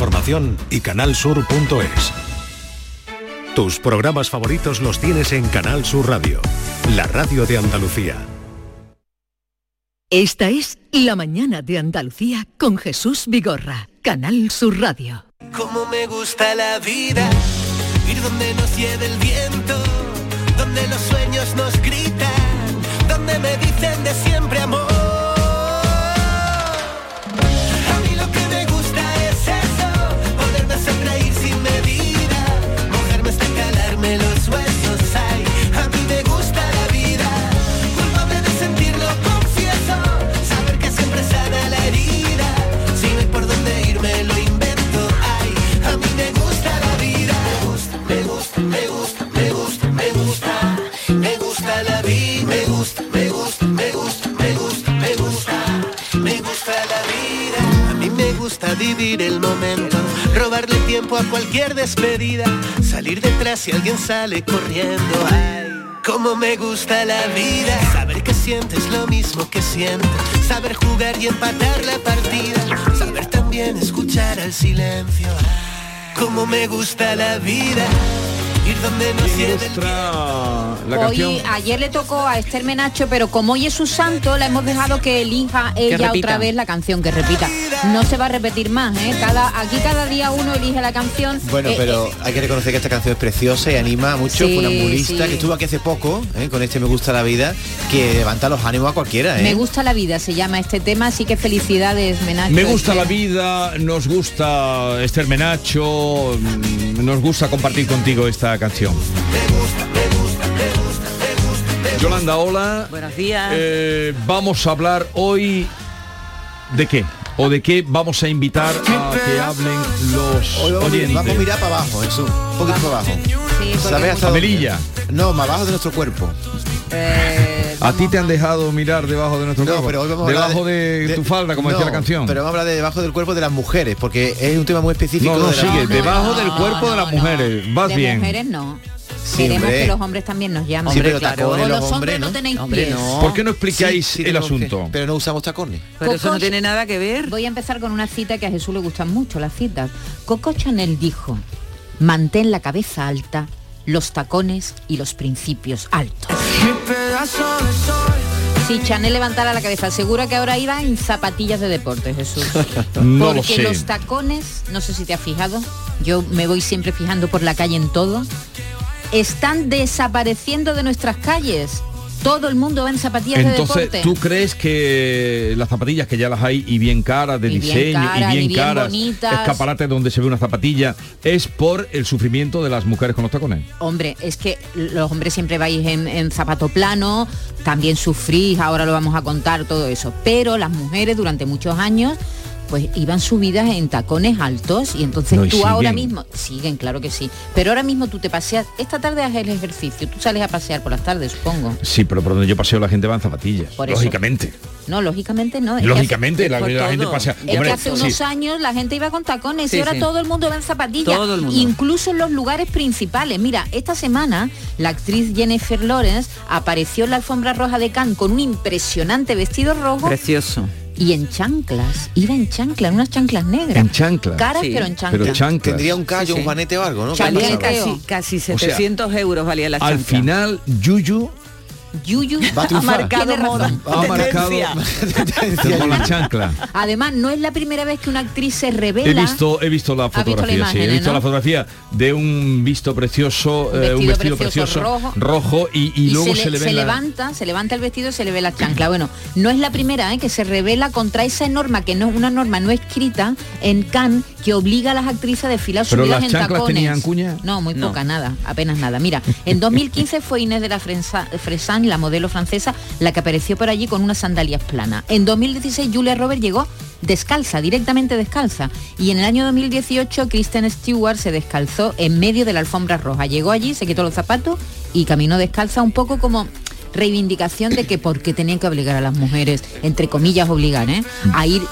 información y canalsur.es. Tus programas favoritos los tienes en Canal Sur Radio, la radio de Andalucía. Esta es La mañana de Andalucía con Jesús Vigorra, Canal Sur Radio. Como me gusta la vida, ir donde nos lleve el viento, donde los sueños nos gritan, donde me dicen de siempre amor. Vivir el momento, robarle tiempo a cualquier despedida, salir detrás si alguien sale corriendo. Ay, cómo me gusta la vida, saber que sientes lo mismo que siento, saber jugar y empatar la partida, saber también escuchar al silencio. Ay, cómo me gusta la vida, ir donde canción. Hoy, ayer le tocó a Esther Menacho, pero como hoy es su santo, la hemos dejado que elija ella otra vez la canción, que repita. No se va a repetir más, ¿eh? Cada, aquí cada día uno elige la canción. Bueno, Eh, pero eh, hay que reconocer que esta canción es preciosa y anima mucho. Sí, Fue una sí. que estuvo aquí hace poco, ¿eh? con este Me Gusta la Vida, que levanta los ánimos a cualquiera. ¿eh? Me gusta la vida, se llama este tema, así que felicidades, Menacho. Me gusta la vida, nos gusta Esther Menacho, mm, nos gusta compartir contigo esta canción. Yolanda, hola. Buenos días. Eh, vamos a hablar hoy de qué o de qué vamos a invitar a que hablen los oyentes. vamos a mirar para abajo, eso, un poquito para abajo. Sí, ¿Sabes? Melilla. No, más abajo de nuestro cuerpo. eh, A ti te han dejado mirar debajo de nuestro No, cuerpo, pero hoy vamos a hablar debajo de, tu falda, como no, decía la canción. Pero vamos a hablar de debajo del cuerpo de las mujeres, porque es un tema muy específico. no, no, de la- sigue, no, debajo no, del cuerpo de las no, mujeres. Vas de bien. mujeres no. Sí, Queremos hombre. que los hombres también nos llamen. Sí, pero claro. los los hombres no, ¿no? tenéis Hombre, pies. no. ¿Por qué no explicáis Sí, sí el que- asunto? pero no usamos tacones. Pero eso no tiene nada que ver. Voy a empezar con una cita que a Jesús le gustan mucho, las citas. Coco Chanel dijo, mantén la cabeza alta, los tacones y los principios altos. Si Chanel levantara la cabeza, seguro que ahora iba en zapatillas de deporte, Jesús. No lo Porque sé. los tacones, no sé si te has fijado, yo me voy siempre fijando por la calle en todo, están desapareciendo de nuestras calles. Todo el mundo va en zapatillas de Entonces, deporte. ¿tú crees que las zapatillas que ya las hay y bien caras de Y bien diseño caras, y bien y bien caras, bonitas. escaparates donde se ve una zapatilla, es por el sufrimiento de las mujeres con los tacones? Hombre, es que los hombres siempre vais en, en zapato plano, también sufrís, ahora lo vamos a contar todo eso, pero las mujeres durante muchos años pues iban subidas en tacones altos y entonces No, y tú ahora mismo, siguen, claro que sí, pero ahora mismo tú te paseas, esta tarde haces el ejercicio, tú sales a pasear por las tardes, supongo. Sí, pero por donde yo paseo la gente va en zapatillas, Por lógicamente. No, lógicamente no. es que Lógicamente, hace- la, la gente pasea. Es Hombre, que hace sí. unos años la gente iba con tacones Sí, y ahora sí. todo el mundo va en zapatillas. Todo el mundo. Incluso en los lugares principales. Mira, esta semana la actriz Jennifer Lawrence apareció en la alfombra roja de Cannes con un impresionante vestido rojo Precioso. Y en chanclas. Iba en chanclas, unas chanclas negras. En chanclas. Caras Sí. pero en chanclas. Pero chanclas. Tendría un callo, Sí, sí. un juanete o algo, ¿no? Chanclas. ¿Qué Valía casi, casi sea, 700 euros valía la Al chancla. final, Yuyu Yuyu Va a ha marcado moda. ha marcado con la chancla. Además, no es la primera vez que una actriz se revela. He visto, he visto la visto la fotografía, sí, he visto ¿no? la fotografía de un visto precioso, Un eh, un vestido precioso precioso, rojo. y, y luego se, se, le- le se la- levanta, se levanta el vestido y se le ve la chancla. Bueno, no es la primera ¿eh? que se revela contra esa norma, que no es una norma no escrita en Cannes, que obliga a las actrices a desfilar subidas las en chanclas tacones. tenían cuña. No, muy No. poca, nada, apenas nada. Mira, en 2015 fue Inés de la Frensa- Fresan, la modelo francesa, la que apareció por allí con unas sandalias planas. En 2016 Julia Roberts llegó descalza, directamente descalza. Y en el año 2018 Kristen Stewart se descalzó en medio de la alfombra roja. Llegó allí, se quitó los zapatos y caminó descalza un poco como reivindicación de que por qué tenían que obligar a las mujeres, entre comillas obligar, ¿eh? a ir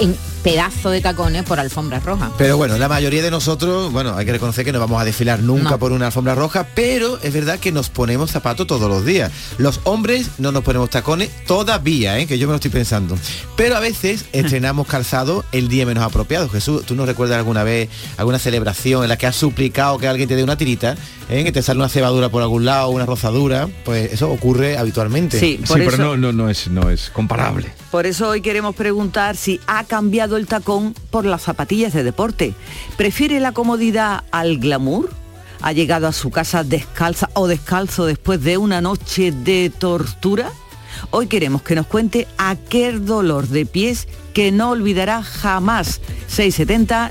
en pedazo de tacones por alfombra roja. Pero bueno, la mayoría de nosotros, bueno, hay que reconocer que no vamos a desfilar nunca No. por una alfombra roja, pero es verdad que nos ponemos zapatos todos los días. Los hombres no nos ponemos tacones todavía, ¿eh? que yo me lo estoy pensando. Pero a veces estrenamos calzado el día menos apropiado. Jesús, ¿tú no recuerdas alguna vez alguna celebración en la que has suplicado que alguien te dé una tirita, ¿eh? que te sale una cebadura por algún lado, una rozadura? Pues eso ocurre habitualmente. Sí, por sí, eso, pero no, no, no, es, no es comparable. por eso hoy queremos preguntar si ha cambiado el tacón por las zapatillas de deporte. ¿Prefiere la comodidad al glamour? ¿Ha llegado a su casa descalza o descalzo después de una noche de tortura? Hoy queremos que nos cuente aquel dolor de pies que no olvidará jamás. 670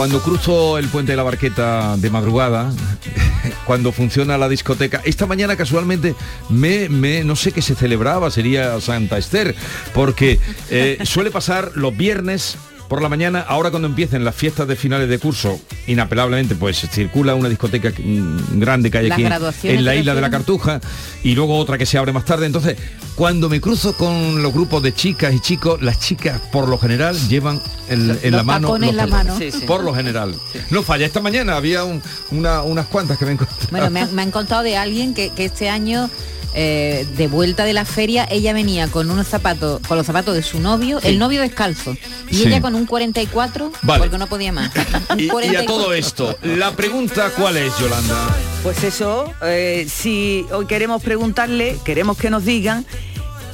cuando cruzo el puente de la Barqueta de madrugada, cuando funciona la discoteca, esta mañana casualmente me, me- no sé qué se celebraba, sería Santa Esther, porque eh, suele pasar los viernes por la mañana, ahora cuando empiecen las fiestas de finales de curso, inapelablemente pues circula una discoteca mm, grande que hay aquí en- la ¿te isla de la? Cartuja y luego otra que se abre más tarde. Entonces, cuando me cruzo con los grupos de chicas y chicos, las chicas por lo general llevan en, la los mano tacones en la mano. Sí, sí. Por lo general. No falla. Esta mañana había un- una- unas cuantas que me encontré. Bueno, me, han- me han contado de alguien que, que este año eh, de vuelta de la feria ella venía con unos zapatos, con los zapatos de su novio, el novio descalzo, y Sí. ella con un 44 Vale. porque no podía más. Y, y a 44. todo esto, la pregunta cuál es, Yolanda. Pues eso, eh, si hoy queremos preguntarle, queremos que nos digan,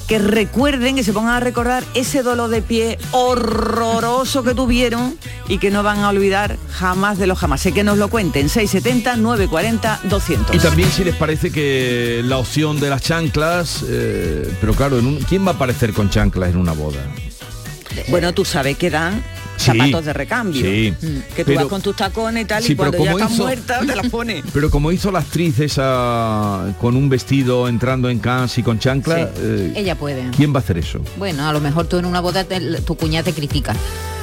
que recuerden, que se pongan a recordar ese dolor de pie horroroso que tuvieron y que no van a olvidar jamás de los jamás. Sé que nos lo cuenten, 670 940 200. Y también si les parece que la opción de las chanclas, eh, pero claro, en un- ¿quién va a aparecer con chanclas en una boda? Bueno, tú sabes que dan Sí, zapatos de recambio. sí. Que tú Pero- vas con tus tacones y tal, Sí, y pero cuando ya como estás hizo- muerta te las pones. Pero como hizo la actriz esa con un vestido entrando en Cannes y con chancla, Sí. eh, Ella puede. ¿quién va a hacer eso? Bueno, a lo mejor tú en una boda te- tu cuñada te critica,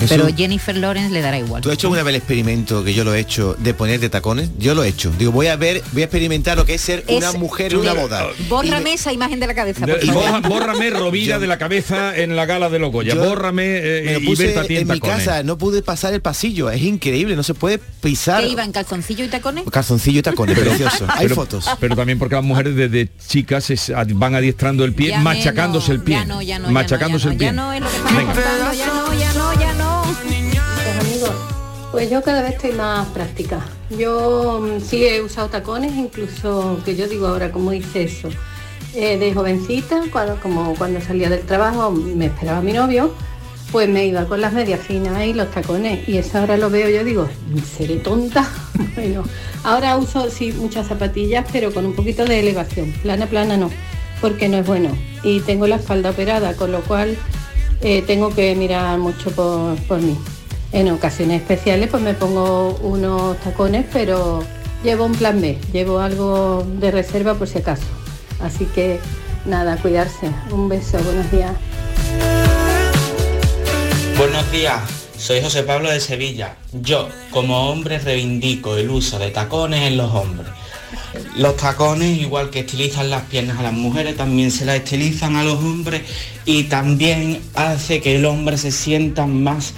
Eso- pero Jennifer Lawrence le dará igual. ¿Tú has hecho una vez el experimento que yo lo he hecho de ponerte tacones? Yo lo he hecho. Digo, voy a ver, voy a experimentar lo que es ser una mujer en una boda. Bórrame esa imagen de la cabeza, por favor. borra- bórrame Rovira Yo- de la cabeza en la gala de los Goya. Yo Bórrame eh, Me lo y puse en mi tacones. No pude pasar el pasillo. Es increíble, no se puede pisar. ¿Qué iba en calzoncillo y tacones? Calzoncillo y tacones, precioso. Hay pero, fotos. Pero también porque las mujeres desde chicas es- van adiestrando el pie, Ya machacándose el pie. Ya no, ya no, ya no, machacándose ya el pie. Ya no es lo que estamos Venga. contando, ya no, ya no, ya no. Pues, amigos, pues yo cada vez estoy más práctica. Yo mm, sí he usado tacones, incluso que yo digo ahora, como hice eso? Eh, de jovencita, cuando, como cuando salía del trabajo, me esperaba mi novio, pues me iba con las medias finas y los tacones. Y eso ahora lo veo, yo digo, ¿seré tonta? bueno, ahora uso sí muchas zapatillas, pero con un poquito de elevación. Plana, plana no, porque no es bueno. Y tengo la espalda operada, con lo cual eh, tengo que mirar mucho por, por mí. En ocasiones especiales pues me pongo unos tacones, pero llevo un plan B, llevo algo de reserva por si acaso. Así que nada, cuidarse. Un beso, buenos días. Buenos días, soy José Pablo de Sevilla. Yo, como hombre, reivindico el uso de tacones en los hombres. Los tacones, igual que estilizan las piernas a las mujeres, también se las estilizan a los hombres y también hace que el hombre se sienta más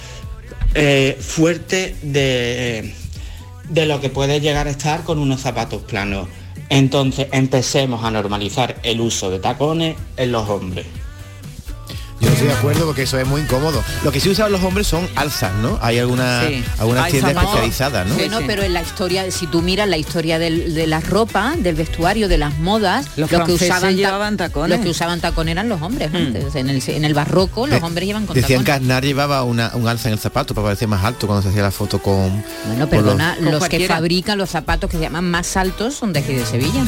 eh, fuerte de, de lo que puede llegar a estar con unos zapatos planos. Entonces empecemos a normalizar el uso de tacones en los hombres. Yo no estoy de acuerdo porque eso es muy incómodo. Lo que sí usan los hombres son alzas, ¿no? Hay alguna, Sí. algunas tiendas especializadas, ¿no? Bueno, sí. pero en la historia, si tú miras la historia del- de la ropa, del vestuario, de las modas, Los que usaban llevaban tacones. Los que usaban tacón eran los hombres antes. En, el, en el barroco los De- hombres llevan con Decían que tacones. Aznar llevaba una, un alza en el zapato para parecer más alto cuando se hacía la foto con... Bueno, con perdona, Con los, que fabrican los zapatos que se llaman más altos son de aquí de Sevilla.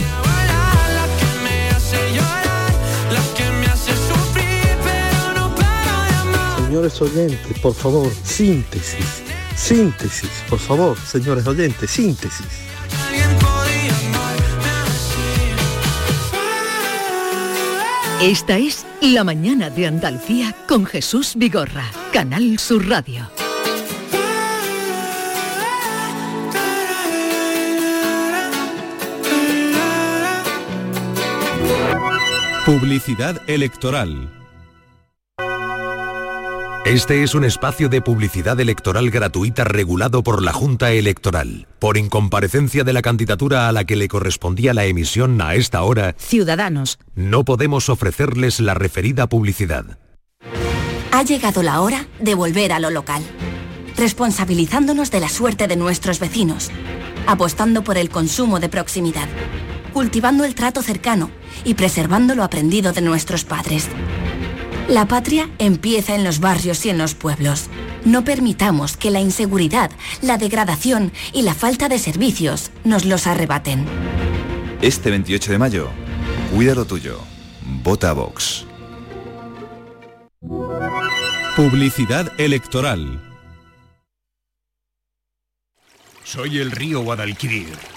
señores oyentes, por favor, síntesis, síntesis, por favor, señores oyentes, síntesis. Esta es La Mañana de Andalucía con Jesús Vigorra, Canal Sur Radio. Publicidad electoral. Este es un espacio de publicidad electoral gratuita regulado por la Junta Electoral. Por incomparecencia de la candidatura a la que le correspondía la emisión a esta hora, Ciudadanos, no podemos ofrecerles la referida publicidad. ha llegado la hora de volver a lo local, responsabilizándonos de la suerte de nuestros vecinos, apostando por el consumo de proximidad, cultivando el trato cercano y preservando lo aprendido de nuestros padres. La patria empieza en los barrios y en los pueblos. No permitamos que la inseguridad, la degradación y la falta de servicios nos los arrebaten. Este 28 de mayo, cuida lo tuyo. Vota Vox. Publicidad electoral. Soy el río Guadalquivir.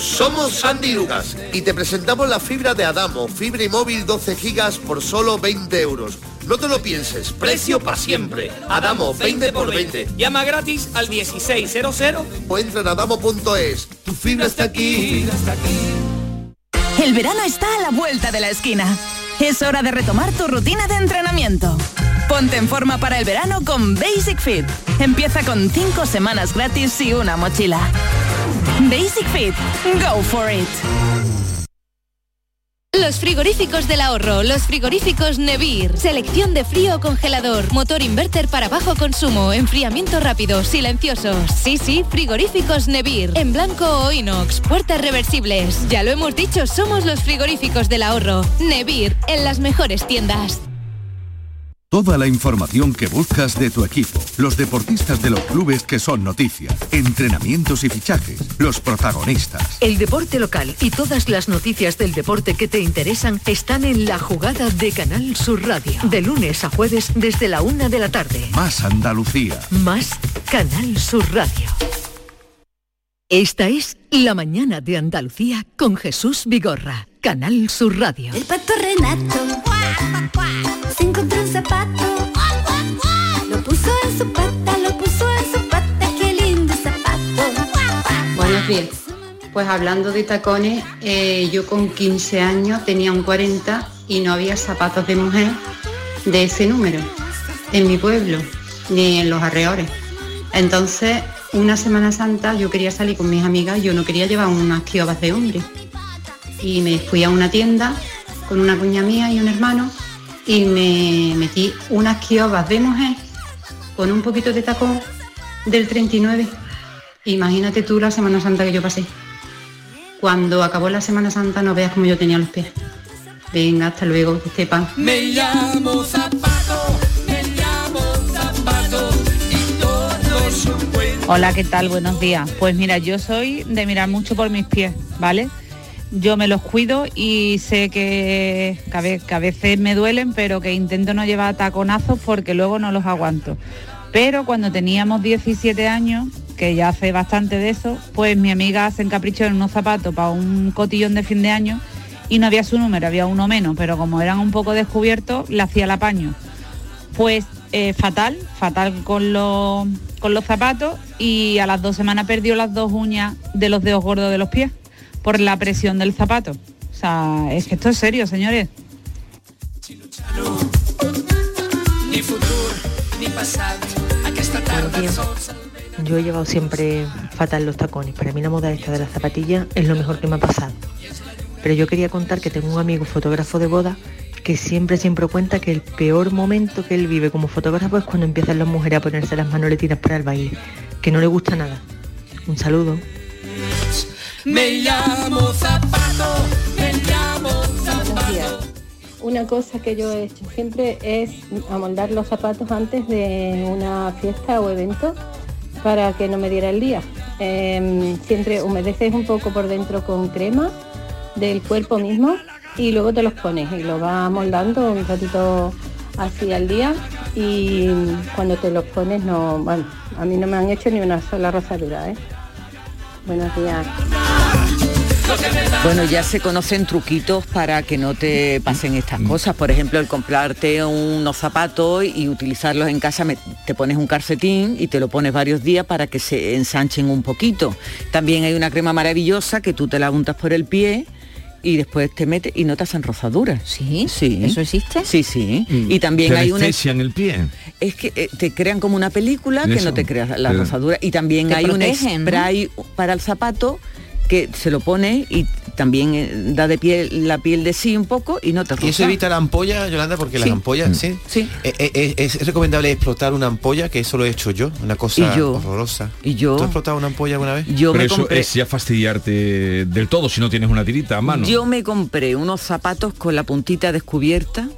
Somos Sandy Lucas y te presentamos la fibra de Adamo, fibra y móvil 12 gigas por solo 20 euros. No te lo pienses, precio para siempre. Adamo, 20 por 20. Llama gratis al 1600. O entra en adamo.es. Tu fibra está aquí. El verano está a la vuelta de la esquina. Es hora de retomar tu rutina de entrenamiento. Ponte en forma para el verano con Basic Fit. Empieza con 5 semanas gratis y una mochila. Basic Fit. Go for it. Los frigoríficos del ahorro, los frigoríficos Nevir, selección de frío o congelador, motor inverter para bajo consumo, enfriamiento rápido, silenciosos. Sí, sí, frigoríficos Nevir, en blanco o inox, puertas reversibles. Ya lo hemos dicho, somos los frigoríficos del ahorro. Nevir, en las mejores tiendas. Toda la información que buscas de tu equipo, los deportistas de los clubes que son noticia, entrenamientos y fichajes, los protagonistas. El deporte local y todas las noticias del deporte que te interesan están en la jugada de Canal Sur Radio. De lunes a jueves desde la una de la tarde. Más Andalucía. Más Canal Sur Radio. Esta es La Mañana de Andalucía con Jesús Vigorra. Canal Sur Radio. El pato Renato se encontró. Buenos días. Pues hablando de tacones, eh, yo con 15 años tenía un 40 y no había zapatos de mujer de ese número en mi pueblo, ni en los arreores. Entonces, una Semana Santa yo quería salir con mis amigas, yo no quería llevar unas kiobas de hombre. Y me fui a una tienda con una cuña mía y un hermano y me metí unas kiobas de mujer con un poquito de tacón del 39. Imagínate tú la Semana Santa que yo pasé. Cuando acabó la Semana Santa no veas cómo yo tenía los pies. Venga, hasta luego, que sepan. Me llamo Zapato, me llamo Zapato y todos son buenos. Hola, ¿qué tal? Buenos días. Pues mira, yo soy de mirar mucho por mis pies, ¿vale? Yo me los cuido y sé que, que, a veces me duelen, pero que intento no llevar taconazos porque luego no los aguanto. Pero cuando teníamos 17 años, que ya hace bastante de eso, pues mi amiga se encaprichó en unos zapatos para un cotillón de fin de año y no había su número, había uno menos, pero como eran un poco descubiertos, le hacía el apaño. Pues eh, fatal, fatal con los, con los zapatos y a las dos semanas perdió las dos uñas de los dedos gordos de los pies por la presión del zapato. O sea, es que esto es serio, señores. Ni futuro, Yo he llevado siempre fatal los tacones. Para mí la moda esta de las zapatillas es lo mejor que me ha pasado. Pero yo quería contar que tengo un amigo fotógrafo de boda que siempre, siempre cuenta que el peor momento que él vive como fotógrafo es cuando empiezan las mujeres a ponerse las manoletinas para el baile, que no le gusta nada. Un saludo. Me llamo Zapato, me llamo Zapato. una cosa que yo he hecho siempre es amoldar los zapatos antes de una fiesta o evento para que no me diera el día. Em, siempre humedeces un poco por dentro con crema del cuerpo mismo y luego te los pones y los vas moldando un ratito así al día y cuando te los pones no, bueno, a mí no me han hecho ni una sola rosadura, ¿eh? Buenos días. Bueno, ya se conocen truquitos para que no te pasen estas cosas. Por ejemplo, el comprarte unos zapatos y utilizarlos en casa, te pones un calcetín y te lo pones varios días para que se ensanchen un poquito. También hay una crema maravillosa que tú te la untas por el pie y después te metes y no te hacen rozaduras. ¿Sí? Sí. ¿Eso existe? Sí, sí. Y también Te hay una... el pie. Es que eh, te crean como una película que no te creas la rosadura. Y también Te hay protegen, un ¿no? spray para el zapato que se lo pone y también eh, da de piel la piel de sí un poco y no te. Y eso evita la ampolla, Yolanda, porque las ampollas, sí. Sí. Eh, eh, es recomendable explotar una ampolla, que eso lo he hecho yo, una cosa Y yo. horrorosa. Y yo. ¿Tú has explotado una ampolla alguna vez? Yo Pero me eso compré- es ya fastidiarte del todo si no tienes una tirita a mano. Yo me compré unos zapatos con la puntita descubierta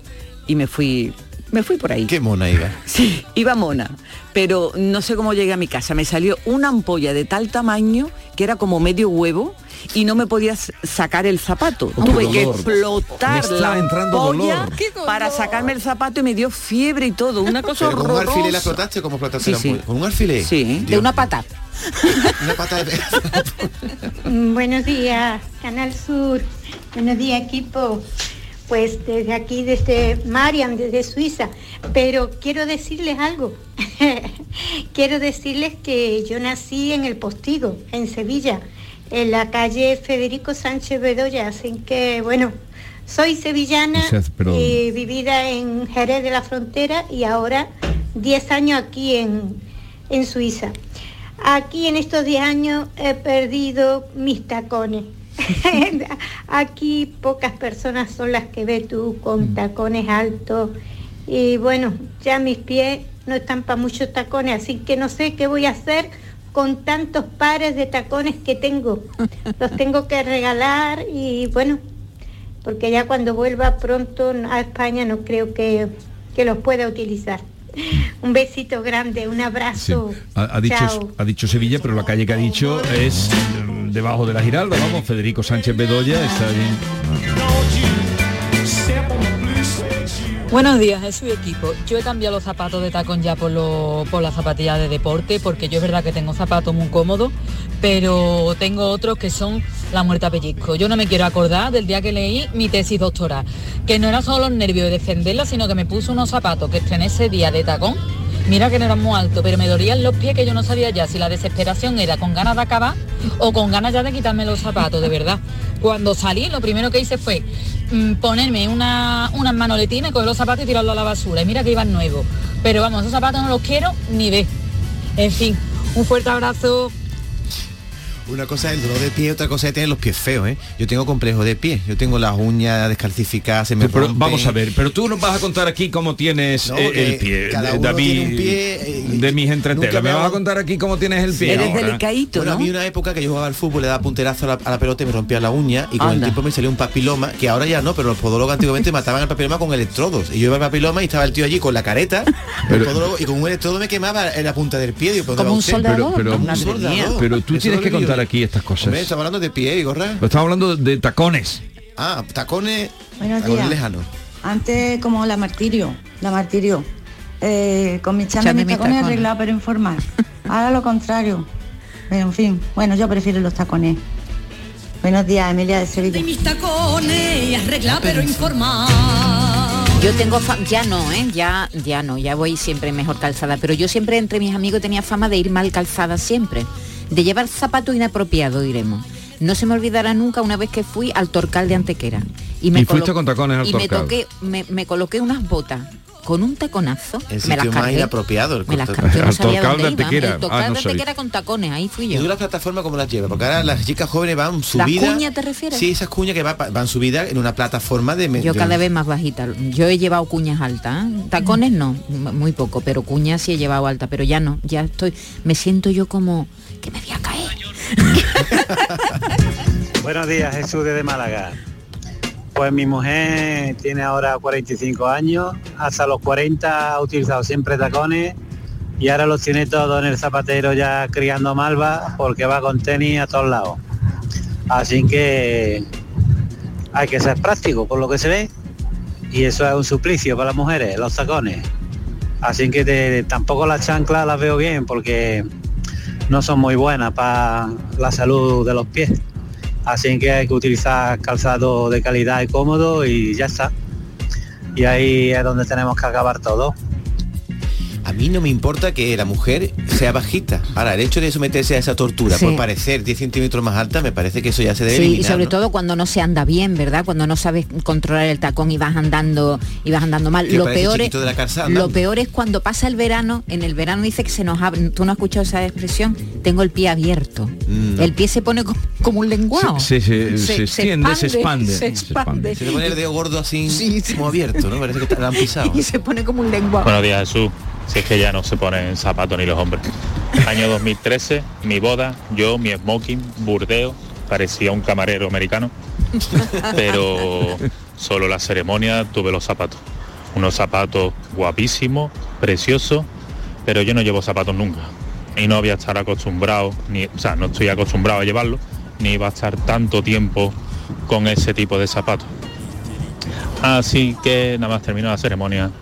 y me fui me fui por ahí. Qué mona iba. Sí, iba mona, pero no sé cómo llegué a mi casa. Me salió una ampolla de tal tamaño que era como medio huevo y no me podía s- sacar el zapato. Oh, Tuve que explotar la dolor. para sacarme el zapato y me dio fiebre y todo. Una cosa ¿Pero con un horrorosa. alfiler la explotaste o cómo explotaste Sí, la sí. ¿Con un alfiler? Sí. De una pata. Una pata de... Mm, Buenos días, Canal Sur. Buenos días, equipo. Pues desde aquí, desde Mariam, desde Suiza. Pero quiero decirles algo. quiero decirles que yo nací en el Postigo, en Sevilla, en la calle Federico Sánchez Bedoya. Así que, bueno, soy sevillana O sea, pero- y vivida en Jerez de la Frontera y ahora 10 años aquí en, en Suiza. Aquí en estos 10 años he perdido mis tacones. Aquí pocas personas son las que ves tú con tacones altos y bueno, ya mis pies no están para muchos tacones, así que no sé qué voy a hacer con tantos pares de tacones que tengo. Los tengo que regalar y bueno, porque ya cuando vuelva pronto a España no creo que, que los pueda utilizar. Un besito grande, un Sí. abrazo. Ha, ha dicho, Chao. ha dicho Sevilla, pero la calle que ha dicho es mm, debajo de la Giralda, vamos, Federico Sánchez Bedoya está bien. Buenos días, es su equipo. Yo he cambiado los zapatos de tacón ya por, lo- por las zapatillas de deporte, porque yo es verdad que tengo zapatos muy cómodos, pero tengo otros que son la muerte pellizco. Yo no me quiero acordar del día que leí mi tesis doctoral, que no era solo los nervios de defenderla, sino que me puso unos zapatos que estrené ese día de tacón. Mira que no eran muy altos, pero me dolían los pies que yo no sabía ya si la desesperación era con ganas de acabar o con ganas ya de quitarme los zapatos, de verdad. Cuando salí, lo primero que hice fue mm, ponerme una, unas manoletines, coger los zapatos y tirarlos a la basura. Y mira que iban nuevos. Pero vamos, esos zapatos no los quiero ni ver. En fin, un fuerte abrazo. Una cosa es el dolor de pie, otra cosa es tener los pies feos, ¿eh? Yo tengo complejo de pie, yo tengo las uñas descalcificadas, se me Pero rompen. vamos a ver, pero tú nos vas a contar aquí cómo tienes No, eh, el pie, cada uno David, tiene un pie, eh, de mis entretelas. me Me vas a contar aquí cómo tienes el pie ahora? bueno, había una época que yo jugaba al fútbol, le daba punterazo a la, a la pelota y me rompía la uña y con el tiempo me salió un papiloma, que ahora ya no, pero los podólogos antiguamente mataban el papiloma con electrodos. Y yo iba al papiloma y estaba el tío allí con la careta, el podólogo, y con un electrodo me quemaba en la punta del pie. Digo, ¿pero Como un soldador, Pero, Como un soldador. pero tú tienes que viví aquí estas cosas. Hombre, estamos hablando de pie y gorra. Estamos hablando de tacones. Ah, tacones, Buenos tacones días. lejanos. Antes como la martirio, la martirio. Eh, con mis Chame chames mis tacones tacones. arreglados pero informar. Ahora lo contrario. Pero en fin, bueno, yo prefiero los tacones. Buenos días, Emilia de Sevilla. mis tacones y arregla pero informar. Yo tengo fa- ya no, ¿eh? Ya, ya no, ya voy siempre mejor calzada. Pero yo siempre entre mis amigos tenía fama de ir mal calzada siempre. De llevar zapato inapropiado, diremos. No se me olvidará nunca una vez que fui al Torcal de Antequera. Y fuiste colo- con tacones al y me, Torcal. toqué, me, me coloqué unas botas con un taconazo. El me las más cargué. inapropiado. El Me las cargué, yo no sabía Torcal dónde de iba. Antequera. El Torcal Ah, no de. Antequera con tacones, ahí fui ¿Y yo. tú las plataformas cómo las llevas? Porque ahora las chicas jóvenes van subidas. cuñas te refieres? Sí, esas cuñas que va- van subidas en una plataforma de... Yo de- cada vez más bajita. Yo he llevado cuñas altas. ¿eh? Tacones no, muy poco, pero cuñas sí he llevado alta, pero ya no, ya estoy, me siento yo como Buenos días, Jesús desde Málaga. Pues mi mujer tiene ahora 45 años, hasta los 40 ha utilizado siempre tacones y ahora los tiene todos en el zapatero ya criando malva porque va con tenis a todos lados. Así que hay que ser práctico por lo que se ve y eso es un suplicio para las mujeres, los tacones. Así que tampoco las chanclas las veo bien porque no son muy buenas para la salud de los pies. Así que hay que utilizar calzado de calidad y cómodo y ya está. Y ahí es donde tenemos que acabar todo. A mí no me importa que la mujer sea bajita. Ahora, el hecho de someterse a esa tortura Sí. por parecer 10 centímetros más alta, me parece que eso ya se debe Sí, y sobre ¿no? todo cuando no se anda bien, ¿verdad? Cuando no sabes controlar el tacón y vas andando y vas andando mal. Lo peor, es, de la lo peor es cuando pasa el verano, en el verano dice que se nos abre, tú no has escuchado esa expresión, tengo el pie abierto. Mm, El pie se pone como, como un lenguado. Se, se- se extiende, se expande. Se expande. Se le pone el dedo gordo así como abierto, ¿no? Parece que te lo han pisado. Y se pone como un lenguado. Buenos días Jesús, si es que ya no se ponen zapatos ni los hombres. Año 2013, mi boda, yo, mi smoking, burdeo, parecía un camarero americano, pero solo la ceremonia tuve los zapatos. Unos zapatos guapísimos, preciosos, pero yo no llevo zapatos nunca. Y no voy a estar acostumbrado, ni, o sea, no estoy acostumbrado a llevarlo, ni va a estar tanto tiempo con ese tipo de zapatos. Así que nada más terminó la ceremonia,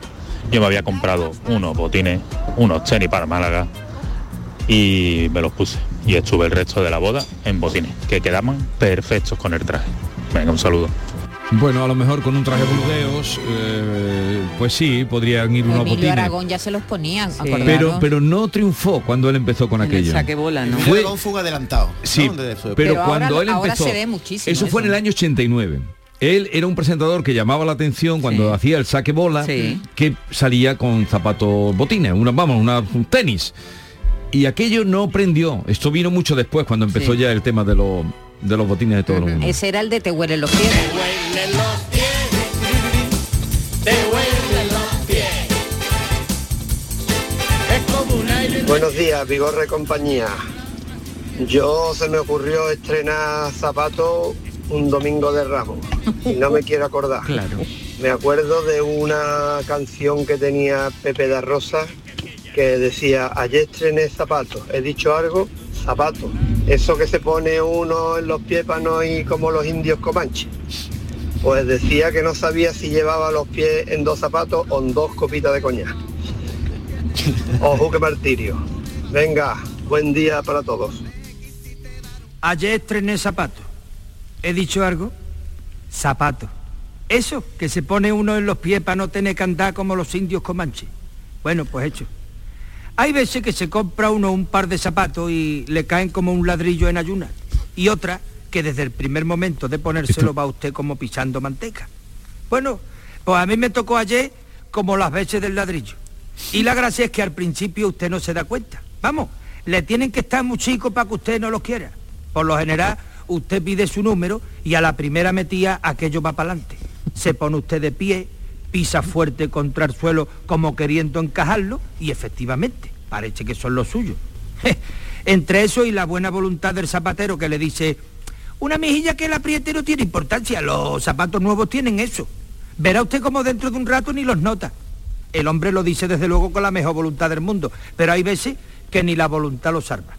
yo me había comprado unos botines, unos tenis para Málaga y me los puse. Y estuve el resto de la boda en botines, que quedaban perfectos con el traje. Venga, un saludo. Bueno, a lo mejor con un traje burdeos, eh, pues sí, podrían ir unos Emilio botines. Aragón ya se los ponía. Pero, pero no triunfó cuando él empezó con aquello. bola, ¿no? Fue un fuga adelantado. Sí, pero, Pero cuando ahora- él ahora empezó, se ve muchísimo eso fue en el año 89. Él era un presentador que llamaba la atención cuando hacía el saque bola, Sí. que salía con zapatos botines, una, vamos, una, un tenis. Y aquello no prendió. Esto vino mucho después, cuando empezó Sí. ya el tema de, los de los botines de todo el mundo. Ese era el de te huelen los pies. Te huelen los pies. Es como un aire. Buenos días, Vigorre compañía. Yo se me ocurrió estrenar zapatos un domingo de Ramos y no me quiero acordar. Claro. Me acuerdo de una canción que tenía Pepe da Rosa que decía, ayer estrené zapatos, he dicho algo, zapatos. Eso que se pone uno en los pies para no ir como los indios comanches. Pues decía que no sabía si llevaba los pies en dos zapatos o en dos copitas de coñac. Ojo que martirio. Venga, buen día para todos. Ayer estrené zapatos. ¿He dicho algo? Zapatos. Eso, que se pone uno en los pies para no tener que andar como los indios comanches. Bueno, pues hecho. Hay veces que se compra uno un par de zapatos y le caen como un ladrillo en ayunas. Y otra que desde el primer momento de ponérselo va usted como pisando manteca. Bueno, pues a mí me tocó ayer como las veces del ladrillo. Y la gracia es que al principio usted no se da cuenta. Vamos, le tienen que estar muy chicos para que usted no los quiera. Por lo general, usted pide su número y a la primera metida aquello va para adelante. Se pone usted de pie, pisa fuerte contra el suelo como queriendo encajarlo y efectivamente, parece que son los suyos. Entre eso y la buena voluntad del zapatero que le dice, una mejilla que el apriete no tiene importancia, los zapatos nuevos tienen eso. Verá usted como dentro de un rato ni los nota. El hombre lo dice desde luego con la mejor voluntad del mundo, pero hay veces que ni la voluntad lo salva.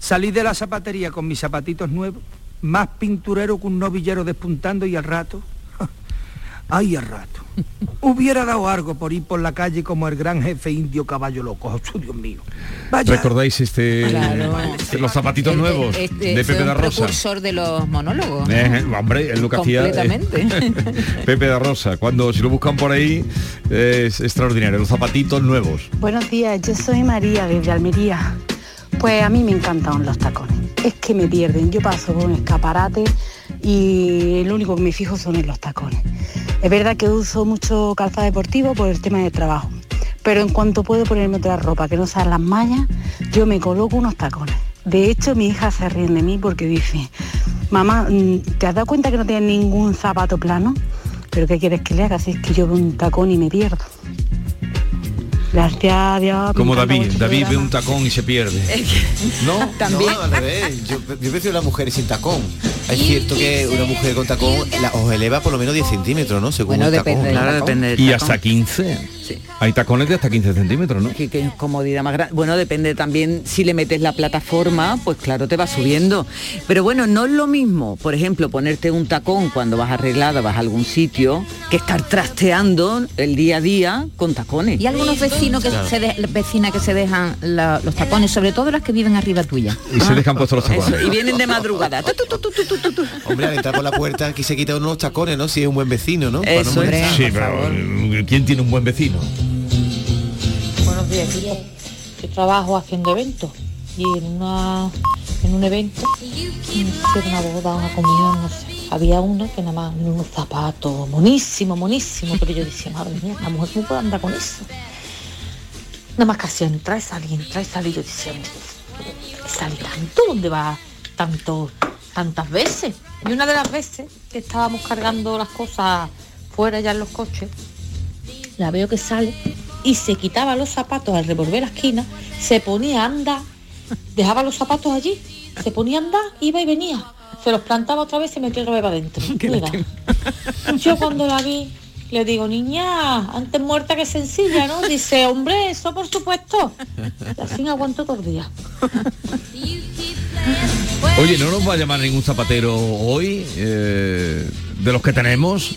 Salí de la zapatería con mis zapatitos nuevos, más pinturero que un novillero despuntando y al rato, ay al rato, hubiera dado algo por ir por la calle como el gran jefe indio caballo loco, oh, Dios mío. Vaya. ¿Recordáis este Claro. los zapatitos nuevos Este de Pepe da Rosa? precursor de los monólogos. ¿no? Eh, hombre, es lo que hacía eh, Completamente. Pepe da Rosa. Cuando si lo buscan por ahí es extraordinario. Los zapatitos nuevos. Buenos días, yo soy María desde Almería. Pues a mí me encantan los tacones. Es que me pierden. Yo paso por un escaparate y lo único que me fijo son en los tacones. Es verdad que uso mucho calzado deportivo por el tema de trabajo. Pero en cuanto puedo ponerme otra ropa que no sean las mallas, yo me coloco unos tacones. De hecho, mi hija se ríe de mí porque dice, mamá, mm, ¿te has dado cuenta que no tienes ningún zapato plano? ¿Pero qué quieres que le haga? Si es que yo veo un tacón y me pierdo. Gracias a Dios. Como David, David ve un tacón y se pierde. ¿No? No, al revés. Yo, yo prefiero las mujeres sin tacón. Es cierto que una mujer con tacón la, os eleva por lo menos 10 centímetros, ¿no? Según el tacón. Claro, depende del Y tacón. hasta 15. Hay tacones de hasta 15 centímetros, ¿no? Qué, qué comodidad más grande. Bueno, depende también si le metes la plataforma, pues claro, te va subiendo. Pero bueno, no es lo mismo, por ejemplo, ponerte un tacón cuando vas arreglada, vas a algún sitio, que estar trasteando el día a día con tacones. Y algunos vecinos que Claro. se de- vecinas que se dejan la- los tacones, sobre todo las que viven arriba tuya. Y se dejan puestos los tacones. Eso, y vienen de madrugada. Tu, tu, tu, tu, tu, tu, tu. Hombre, al entrar por la puerta aquí se quita unos tacones, ¿no? Si es un buen vecino, ¿no? Para no Eso molestar. Sí, pero ¿quién tiene un buen vecino? Buenos. Yo trabajo haciendo eventos y en una en un evento una boda, una comunión, no sé. Había una que nada más unos zapatos monísimo, monísimo, pero yo decía, madre mía, la mujer cómo puede andar con eso. Nada más casi entrar y salir, entrar y salir, yo decía, ¿sale tanto? ¿Dónde va tanto, tantas veces? Y una de las veces que estábamos cargando las cosas fuera ya en los coches, la veo que sale y se quitaba los zapatos al revolver la esquina, se ponía a andar, dejaba los zapatos allí, se ponía a andar, iba y venía. Se los plantaba otra vez y se metía otra vez para adentro. Yo cuando la vi, le digo, niña, antes muerta que sencilla, ¿no? Dice, hombre, eso por supuesto. Y así me aguanto todo el día. Oye, ¿no nos va a llamar ningún zapatero hoy? eh, de los que tenemos.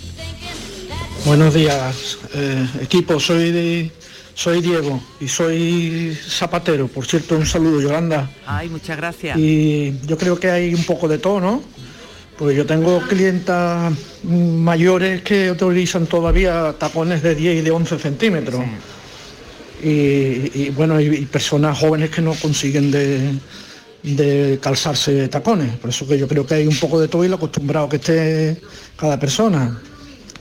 Buenos días, eh, equipo, soy de, soy Diego y soy zapatero. Por cierto, un saludo, Yolanda. Ay, muchas gracias. Y yo creo que hay un poco de todo, ¿no? Pues yo tengo clientas mayores que utilizan todavía tacones de 10 y de 11 centímetros. Y, y, bueno, y, y personas jóvenes que no consiguen de, de calzarse tacones. Por eso que yo creo que hay un poco de todo y lo acostumbrado que esté cada persona.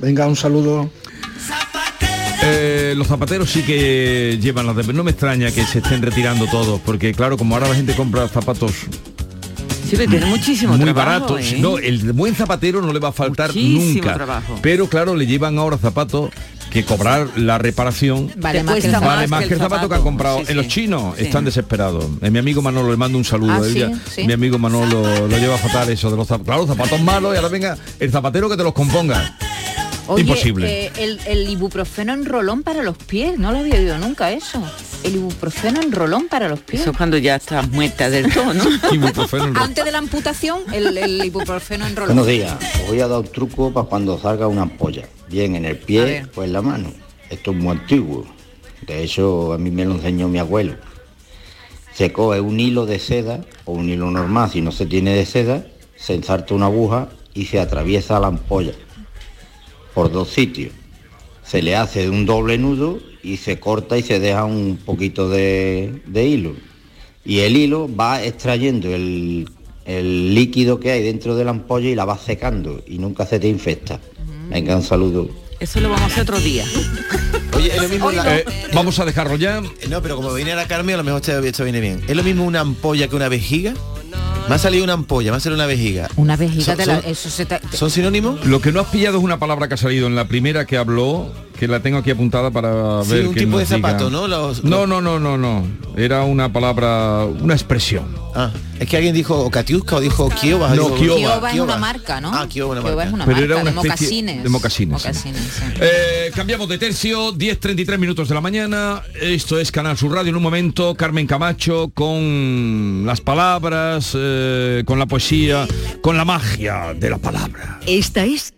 Venga, un saludo. Eh, los zapateros sí que llevan las de... No me extraña que se estén retirando todos, porque claro, como ahora la gente compra zapatos Sí, pero tiene muchísimo muy trabajo, baratos. ¿eh? No, el buen zapatero no le va a faltar Muchísimo nunca. trabajo. Pero claro, le llevan ahora zapatos que cobrar la reparación Vale más que el zapato. vale más que el zapato que han comprado. En los chinos Sí. están desesperados. Eh, mi amigo Manolo le mando un saludo. Ah. Mi amigo Manolo lo lleva fatal eso de los zapatos. Claro, zapatos malos y ahora venga el zapatero que te los componga. Oye, Imposible. eh, el, el ibuprofeno en rolón para los pies, no lo había oído nunca eso. El ibuprofeno en rolón para los pies. Eso es cuando ya estás muerta del todo, ¿no? Ibuprofeno en rolón. Antes de la amputación, el, el ibuprofeno en rolón. Buenos días, os voy a dar un truco para cuando salga una ampolla. Bien en el pie o en la mano. Esto es muy antiguo. De hecho, a mí me lo enseñó mi abuelo. Se coge un hilo de seda o un hilo normal, si no se tiene de seda, se ensarta una aguja y se atraviesa la ampolla por dos sitios. Se le hace un doble nudo y se corta y se deja un poquito de, de hilo. Y el hilo va extrayendo el, el líquido que hay dentro de la ampolla y la va secando y nunca se te infecta. Venga, un saludo. Eso lo vamos a hacer otro día. Oye, es lo mismo la- Eh, vamos a dejarlo ya. No, pero como viene la Carmen, a lo mejor esto, esto viene bien. ¿Es lo mismo una ampolla que una vejiga? Me ha salido una ampolla, me ha salido una vejiga. Una vejiga Son- de la, son- eso se te- ¿Son sinónimos? Lo que no has pillado es una palabra que ha salido en la primera que habló, que la tengo aquí apuntada para Sí, ver un tipo nos de diga. zapato, ¿no? Los- no, no, no, no, no. Era una palabra, una expresión. Ah, es que alguien dijo o Katiuska o dijo Kiowa. No. Kiowa es una marca, ¿no? Ah, Kiowa, una marca. es una Pero marca era una de mocasines. de mocasines, sí. Mocasines, sí. Eh, cambiamos de tercio, 10.33 minutos de la mañana. Esto es Canal Sur Radio. En un momento, Carmen Camacho con las palabras, eh, con la poesía, con la magia de la palabra. Esta es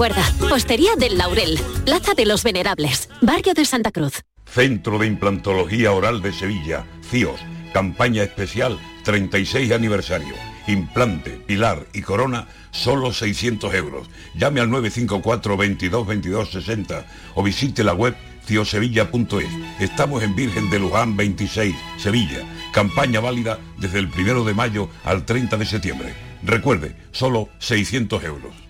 Recuerda, Hostería del Laurel, Plaza de los Venerables, Barrio de Santa Cruz. Centro de Implantología Oral de Sevilla, CIOS, campaña especial 36 aniversario. Implante, pilar y corona, solo 600 euros. Llame al 954 22 22 60 o visite la web ciosevilla.es. Estamos en Virgen de Luján 26, Sevilla. Campaña válida desde el 1 de mayo al 30 de septiembre. Recuerde, solo 600 euros.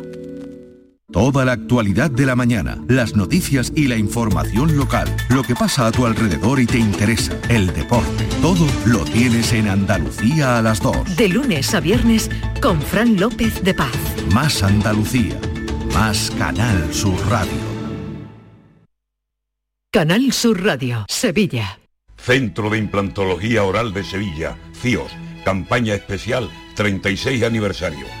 Toda la actualidad de la mañana, las noticias y la información local, lo que pasa a tu alrededor y te interesa, el deporte, todo lo tienes en Andalucía a las 2. De lunes a viernes con Fran López de Paz. Más Andalucía, más Canal Sur Radio. Canal Sur Radio, Sevilla. Centro de Implantología Oral de Sevilla, CIOS, campaña especial 36 aniversario.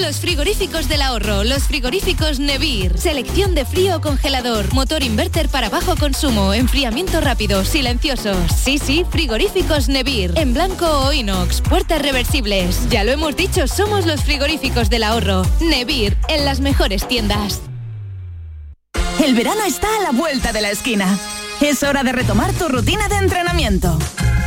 Los frigoríficos del ahorro, los frigoríficos Nevir. Selección de frío o congelador, motor inverter para bajo consumo, enfriamiento rápido, silenciosos. Sí, sí, frigoríficos Nevir. En blanco o inox, puertas reversibles. Ya lo hemos dicho, somos los frigoríficos del ahorro. Nevir, en las mejores tiendas. El verano está a la vuelta de la esquina. Es hora de retomar tu rutina de entrenamiento.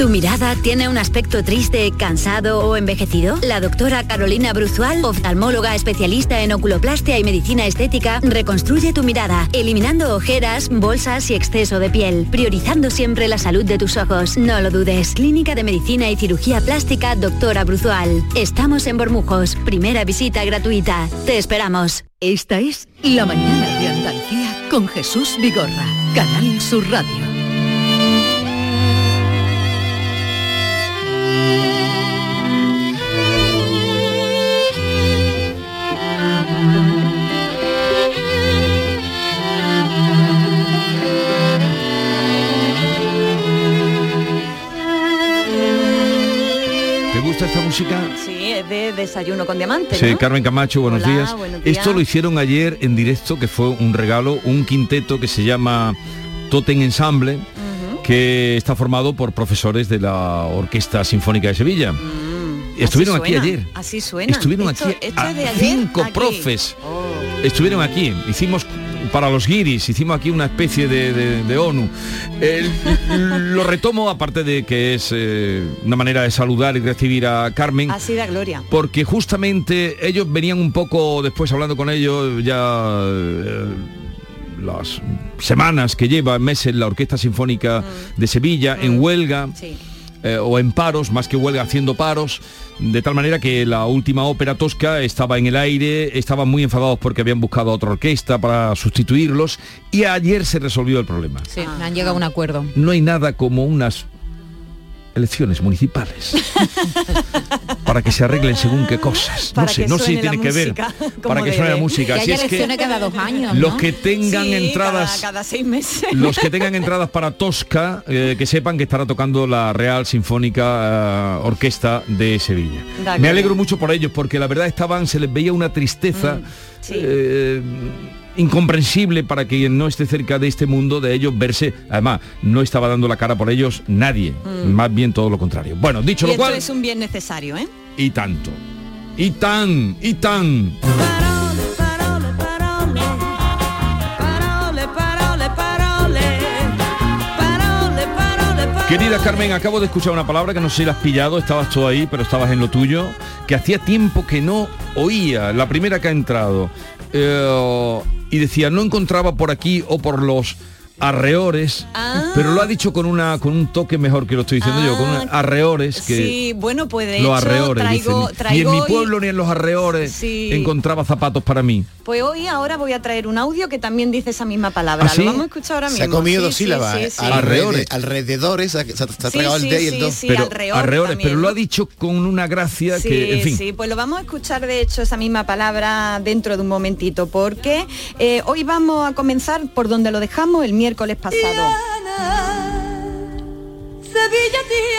¿Tu mirada tiene un aspecto triste, cansado o envejecido? La doctora Carolina Bruzual, oftalmóloga especialista en oculoplastia y medicina estética, reconstruye tu mirada, eliminando ojeras, bolsas y exceso de piel, priorizando siempre la salud de tus ojos. No lo dudes. Clínica de Medicina y Cirugía Plástica, doctora Bruzual. Estamos en Bormujos. Primera visita gratuita. Te esperamos. Esta es La Mañana de Andalucía con Jesús Vigorra, Canal Sur Radio. Esta música. Sí, es de Desayuno con Diamante. Sí, ¿no? Carmen Camacho, buenos Hola, días. buenos días. Esto lo hicieron ayer en directo, que fue un regalo, un quinteto que se llama Totem Ensemble, que está formado por profesores de la Orquesta Sinfónica de Sevilla. Estuvieron Mm, Así aquí suena, ayer. Así suena. Estuvieron Esto- aquí esto a es de ayer cinco aquí. profes. Oh. Estuvieron aquí. Hicimos para los guiris, hicimos aquí una especie de, de- de ONU. Lo retomo, aparte de que es eh, una manera de saludar y recibir a Carmen. Así da gloria. Porque justamente ellos venían un poco después hablando con ellos ya eh, las semanas que lleva, meses la Orquesta Sinfónica de Sevilla en huelga eh, o en paros, más que huelga haciendo paros, de tal manera que la última ópera tosca estaba en el aire, estaban muy enfadados porque habían buscado a otra orquesta para sustituirlos y ayer se resolvió el problema. Sí, han llegado a un acuerdo. No hay nada como unas elecciones municipales para que se arreglen según qué cosas. Para no sé, no sé si tiene que ver para que suene la debe. música. Haya es que cada dos años, los que tengan Sí, entradas Cada, cada seis meses. los que tengan entradas para Tosca, eh, que sepan que estará tocando la Real Sinfónica eh, Orquesta de Sevilla. Me alegro mucho por ellos, porque la verdad estaban, se les veía una tristeza eh, incomprensible para quien no esté cerca de este mundo, de ellos verse. Además, no estaba dando la cara por ellos nadie, Mm. más bien todo lo contrario. Bueno, dicho y lo esto cual, es un bien necesario, ¿eh? y tanto. Y tan, y tan. Querida Carmen, acabo de escuchar una palabra que no sé si la has pillado, estabas tú ahí, pero estabas en lo tuyo, que hacía tiempo que no oía, la primera que ha entrado. Eh, y decía, no encontraba por aquí o por los arreores, pero lo ha dicho con una con un toque mejor que lo estoy diciendo yo, con una arreores que Sí, bueno, pues de los hecho arreores, traigo, traigo Ni en mi pueblo ni en los arreores Sí. encontraba zapatos para mí. Pues hoy ahora voy a traer un audio que también dice esa misma palabra. ¿Ah, sí? Lo vamos a escuchar ahora mismo. Se ha comido Sí, dos sí, sílabas. sí, eh, sí. alrededores. Alrededores, se ha, se ha Sí, tragado el sí, D y el sí, 2. sí, pero arreores, también, pero lo ha dicho con una gracia Sí, que, en fin. sí, pues lo vamos a escuchar de hecho esa misma palabra dentro de un momentito, porque eh, hoy vamos a comenzar por donde lo dejamos el miércoles pasado.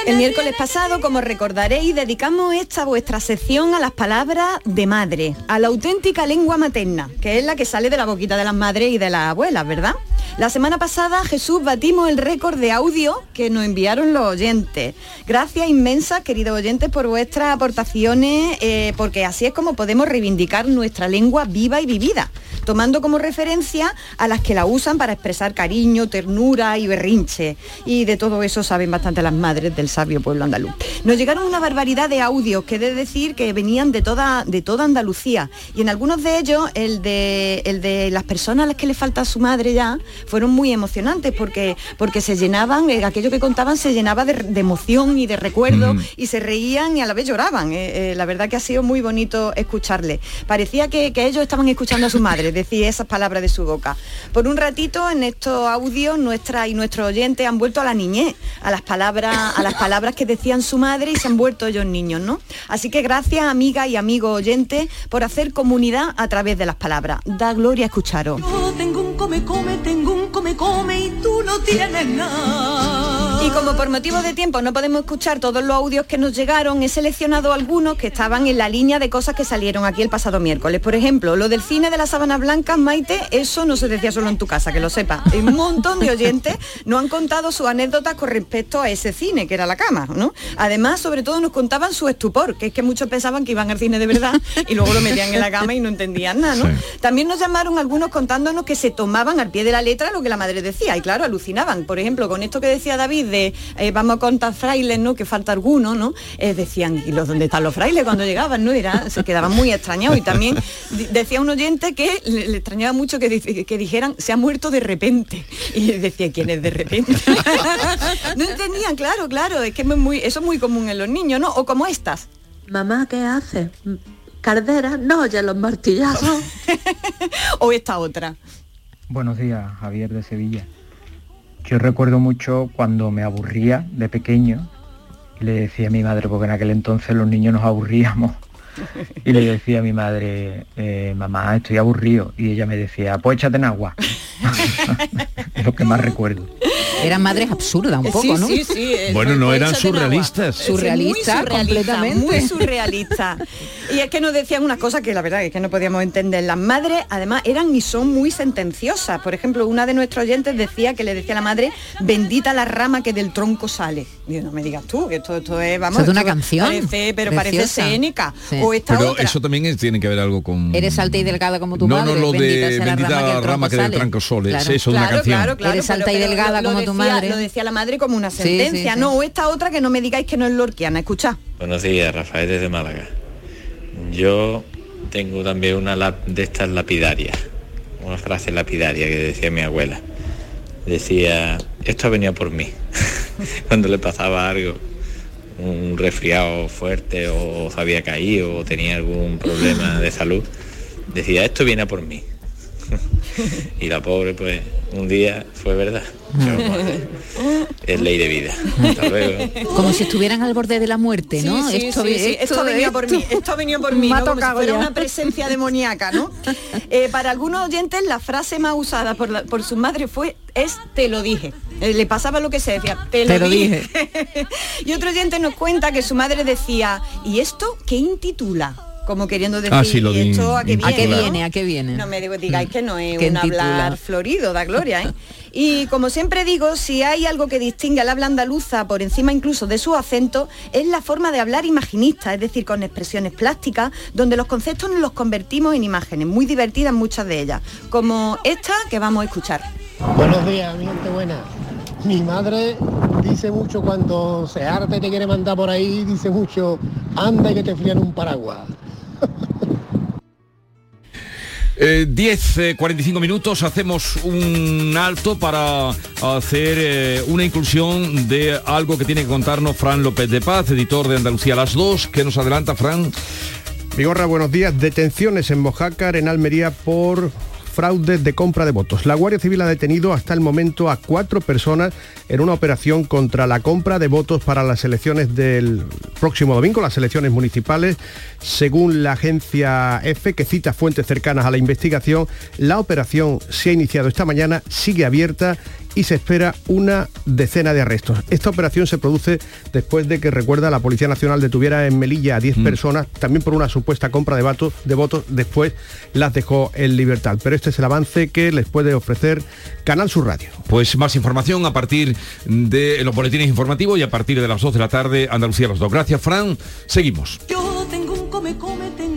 El miércoles pasado, como recordaréis, dedicamos esta vuestra sección a las palabras de madre, a la auténtica lengua materna, que es la que sale de la boquita de las madres y de las abuelas, ¿verdad? La semana pasada, Jesús, batimos el récord de audio que nos enviaron los oyentes. Gracias inmensas, queridos oyentes, por vuestras aportaciones, eh, porque así es como podemos reivindicar nuestra lengua viva y vivida, tomando como referencia a las que la usan para expresar cariño, ternura y berrinche. Y de todo eso saben bastante las madres del sabio pueblo andaluz. Nos llegaron una barbaridad de audios, que he de decir que venían de toda, de toda Andalucía. Y en algunos de ellos, el de, el de las personas a las que le falta a su madre ya, fueron muy emocionantes porque, porque se llenaban, eh, aquello que contaban se llenaba de, de emoción y de recuerdo Mm. y se reían y a la vez lloraban. Eh, eh, la verdad que ha sido muy bonito escucharle. Parecía que, que ellos estaban escuchando a su madre decir esas palabras de su boca. Por un ratito en estos audios nuestra y nuestros oyentes han vuelto a la niñez, a las palabras, a las palabras que decían su madre y se han vuelto ellos niños, ¿no? Así que gracias amigas y amigos oyentes por hacer comunidad a través de las palabras. Da gloria escucharos. Tengo un come come, tengo un come come y tú no tienes nada. Y como por motivo de tiempo no podemos escuchar todos los audios que nos llegaron, he seleccionado algunos que estaban en la línea de cosas que salieron aquí el pasado miércoles. Por ejemplo, lo del cine de las sábanas blancas, Maite, eso no se decía solo en tu casa, que lo sepa. Un montón de oyentes nos han contado sus anécdotas con respecto a ese cine, que era la cama, ¿no? Además, sobre todo nos contaban su estupor, que es que muchos pensaban que iban al cine de verdad y luego lo metían en la cama y no entendían nada, ¿no? También nos llamaron algunos contándonos que se tomaban al pie de la letra lo que la madre decía y claro, alucinaban. Por ejemplo, con esto que decía David de eh, vamos a contar frailes, ¿no? Que falta alguno, ¿no? Eh, decían, ¿y los dónde están los frailes cuando llegaban? ¿no? Era, se quedaban muy extrañados y también decía un oyente que le, le extrañaba mucho que, que dijeran se ha muerto de repente. Y decía, ¿quién es de repente? no entendían, claro, claro, es que es muy, eso es muy común en los niños, ¿no? O como estas. Mamá, ¿qué hace? Cardera, no oye los martillazos. o esta otra. Buenos días, Javier de Sevilla. Yo recuerdo mucho cuando me aburría de pequeño le decía a mi madre, porque en aquel entonces los niños nos aburríamos, y le decía a mi madre, eh, mamá, estoy aburrido, y ella me decía, pues échate en agua. es lo que más recuerdo. Eran madres absurdas un poco, Sí, ¿no? sí, sí, eh, Bueno, no eran surrealistas. Surrealista, completamente. Muy surrealista. Y es que nos decían unas cosas que la verdad es que no podíamos entender. Las madres, además, eran y son muy sentenciosas. Por ejemplo, una de nuestros oyentes decía que le decía a la madre, bendita la rama que del tronco sale. Y yo, no me digas tú, que esto, esto es, vamos. Es una esto canción Parece, pero parece escénica. Sí. O esta Pero otra. eso también es- tiene que ver algo con... Eres alta y delgada como tu no, madre. no, lo bendita de sea la bendita rama que del rama que del sale. tranco sole. Claro. Sí, eso es una Claro, canción. claro, claro. Eres pero- alta y delgada lo- lo como tu decía- madre. Lo decía la madre como una Sí, sí, sentencia. sí. No, o esta otra que no me digáis que no es lorquiana. Escucha. Buenos días, Rafael desde Málaga. Yo tengo también una lap- de estas lapidarias, una frase lapidaria que decía mi abuela. Decía, esto venía por mí. Cuando le pasaba algo, un resfriado fuerte o se había caído o tenía algún problema de salud, decía, esto viene a por mí. y la pobre, pues, un día fue verdad. Es ley de vida. Hasta luego. Como si estuvieran al borde de la muerte, ¿no? Sí, sí, esto, sí, sí. Esto ha venido por mí, esto venido por mí, Me ha ¿no? Como si tocado fuera una presencia demoníaca, ¿no? Eh, para algunos oyentes la frase más usada por, la- por su madre fue es te lo dije. Eh, le pasaba lo que se decía, te, Te lo, lo dije. y otro oyente nos cuenta que su madre decía, ¿y esto qué intitula? Como queriendo decir, Ah, sí, lo ¿y de esto a qué viene? ¿A qué no? viene? ¿A qué viene? No me digo- digáis que no es ¿Qué un hablar florido, da gloria, ¿eh? Y como siempre digo, si hay algo que distingue al habla andaluza por encima incluso de su acento, es la forma de hablar imaginista, es decir, con expresiones plásticas, donde los conceptos nos los convertimos en imágenes, muy divertidas muchas de ellas, como esta que vamos a escuchar. Buenos días, mi gente buena. Mi madre dice mucho cuando se harta y te quiere mandar por ahí, dice mucho, anda y que te frían un paraguas. Eh, 10, eh, 45 minutos, hacemos un alto para hacer eh, una inclusión de algo que tiene que contarnos Fran López de Paz, editor de Andalucía las 2. ¿Qué nos adelanta, Fran? Vigorra, buenos días. Detenciones en Mojácar, en Almería, por fraude de compra de votos. La Guardia Civil ha detenido hasta el momento a cuatro personas en una operación contra la compra de votos para las elecciones del próximo domingo, las elecciones municipales. Según la agencia EFE, que cita fuentes cercanas a la investigación, la operación se ha iniciado esta mañana, sigue abierta y se espera una decena de arrestos. Esta operación se produce después de que, recuerda, la Policía Nacional detuviera en Melilla a 10 personas, también por una supuesta compra de, vato- de votos, después las dejó en libertad. Pero este es el avance que les puede ofrecer Canal Sur Radio. Pues más información a partir de los boletines informativos y a partir de las 2 de la tarde, Andalucía a las 2. Gracias, Fran. Seguimos. Yo tengo un come, come, tengo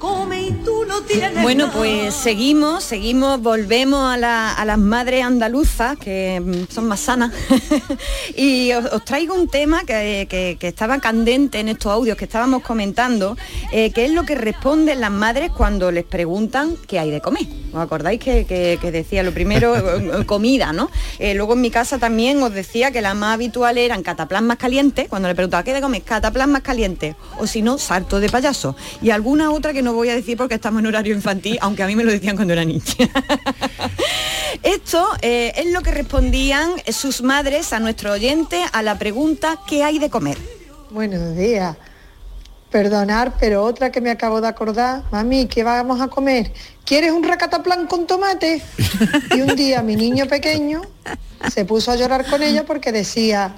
come, y tú no tienes Bueno, pues seguimos, seguimos, volvemos a, la- a las madres andaluzas, que mm, son más sanas. y os, os traigo un tema que, que- que estaba candente en estos audios que estábamos comentando, eh, que es lo que responden las madres cuando les preguntan qué hay de comer. ¿Os acordáis que, que- que decía lo primero, eh, comida, ¿no? Eh, luego en mi casa también os decía que las más habituales eran cataplasmas calientes, cuando le preguntaba qué hay de comer, cataplasmas calientes, o si no, sarto de payaso. Y alguna otra que no voy a decir porque estamos en horario infantil, aunque a mí me lo decían cuando era niña. Esto eh, es lo que respondían sus madres a nuestro oyente a la pregunta ¿qué hay de comer? Buenos días. Perdonar, pero otra que me acabo de acordar. Mami, ¿qué vamos a comer? ¿Quieres un racataplán con tomate? Y un día mi niño pequeño se puso a llorar con ella porque decía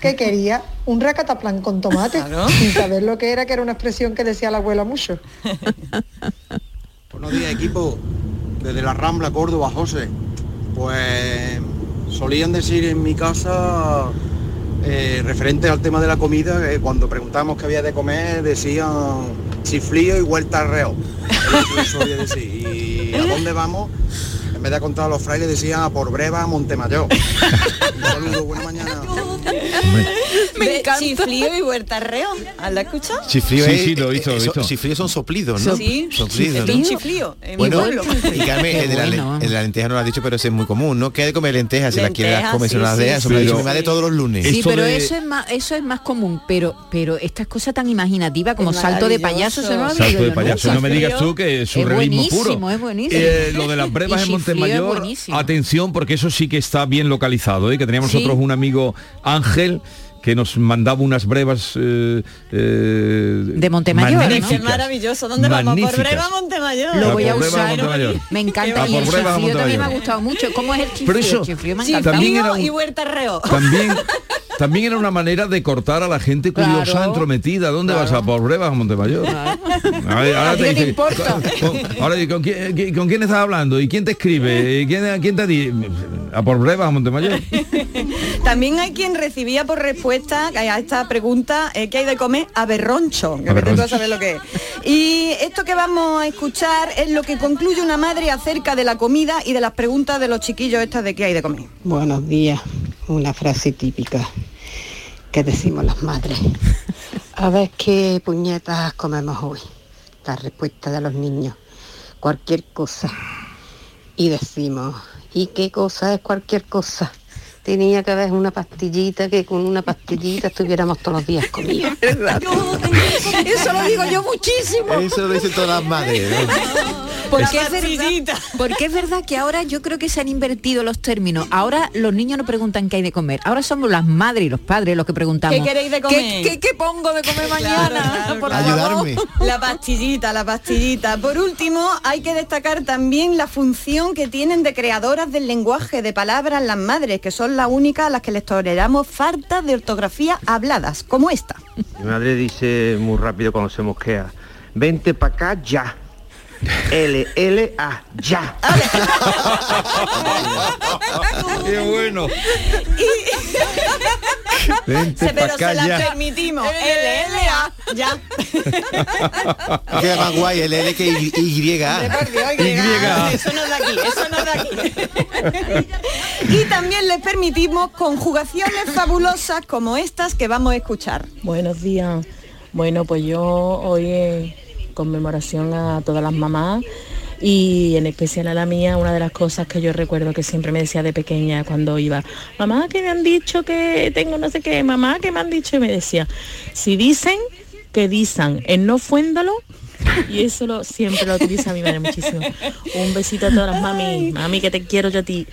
que quería un racataplán con tomate. Sin saber lo que era, que era una expresión que decía la abuela mucho. Buenos días equipo, desde la Rambla, Córdoba, José. Pues solían decir en mi casa, eh, referente al tema de la comida, eh, cuando preguntábamos qué había de comer, decían chiflío y vuelta al reo. Eso les solía decir. ¿Y a dónde vamos? En vez de contar a los frailes decían a por breva a Montemayor. Un saludo, buena mañana. Me encanta. Chiflío y huertarreo. ¿Has la escuchado? Chiflío Sí, es- sí, lo hizo, eso- hizo. Chiflíos son soplidos, ¿no? Sí, soplidos, es un ¿no? chiflío. en mi Bueno, pueblo. y Carmen, el de, la, le- el de la lenteja no lo has dicho, pero ese es muy común, ¿no? ¿Qué hay de comer lentejas? Si la quieres Lentejas, comer, sí, se las sí. dicho mi madre todos los lunes. Sí, Esto pero de- eso es más eso es más común, pero pero estas cosas tan imaginativas como salto de payaso, eso no Salto de payaso, no me digas tú que es surrealismo es puro. buenísimo, es buenísimo. Eh, lo de las brevas en chiflío Montemayor, atención porque eso sí que está bien localizado, ¿eh? que teníamos nosotros un amigo Ángel que nos mandaba unas brevas eh, eh, De Montemayor, magníficas. Maravilloso. ¿Dónde vamos? Por Magníficas. Breva Montemayor. Lo A voy a usar. Montemayor. Me encanta. A Y por el Breva chiflío también me ha gustado mucho. ¿Cómo es el chiflío? Pero eso el chiflío me encanta. también Chiflío era un- y huerta reo. También, también era una manera de cortar a la gente curiosa, Claro. entrometida. ¿Dónde vas a por brevas a Montemayor? A ver, ahora con- ahora, ¿con quién, qui- ¿con quién estás hablando? ¿Y quién te escribe? ¿Y quién, quién te dice? A por brevas a Montemayor. También hay quien recibía por respuesta a esta pregunta eh, ¿qué hay de comer? Aberroncho, que a saber lo que es. Y esto que vamos a escuchar es lo que concluye una madre acerca de la comida y de las preguntas de los chiquillos estas de qué hay de comer. Buenos días, una frase típica que decimos las madres. A ver qué puñetas comemos hoy. La respuesta de los niños, cualquier cosa. Y decimos, ¿y qué cosa es cualquier cosa? Tenía que haber una pastillita que con una pastillita estuviéramos todos los días comidos. Eso lo digo yo muchísimo. Eso lo dicen todas las madres. ¿no? Porque es, verdad, porque es verdad que ahora yo creo que se han invertido los términos. Ahora los niños no preguntan qué hay de comer. Ahora somos las madres y los padres los que preguntamos. ¿Qué queréis de comer? ¿Qué, qué- qué pongo de comer mañana? Por favor. Ayudarme. La pastillita, la pastillita. Por último, hay que destacar también la función que tienen de creadoras del lenguaje de palabras las madres, que son las únicas a las que les toleramos faltas de ortografía habladas, como esta. Mi madre dice muy rápido cuando se mosquea, vente para acá ya. L, L, A, ya. Qué bueno. Vente Se- pa' pero acá se la ya. permitimos. LLA, ya. Queda más guay el L que Y. y. Eso no es de aquí, eso no es de aquí. y también les permitimos conjugaciones fabulosas como estas que vamos a escuchar. Buenos días. Bueno, pues yo hoy conmemoración a todas las mamás. Y en especial a la mía, una de las cosas que yo recuerdo que siempre me decía de pequeña cuando iba, mamá que me han dicho que tengo no sé qué, mamá que me han dicho y me decía, si dicen que dicen en no fuéndolo y eso lo, siempre lo utiliza mi madre muchísimo. Un besito a todas las mami, mami que te quiero yo a ti.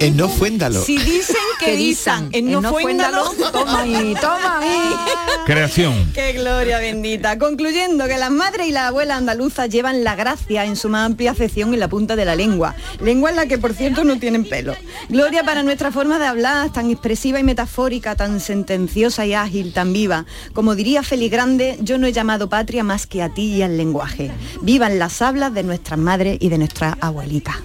En no fuéndalo. Si dicen que dicen, en no, en no fuéndalo, toma ahí, toma ahí. Creación. Qué gloria bendita. Concluyendo que las madres y las abuelas andaluzas llevan la gracia en su más amplia acepción en la punta de la lengua. Lengua en la que, por cierto, no tienen pelo. Gloria para nuestra forma de hablar, tan expresiva y metafórica, tan sentenciosa y ágil, tan viva. Como diría Félix Grande, yo no he llamado patria más que a ti y al lenguaje. Vivan las hablas de nuestras madres y de nuestras abuelitas.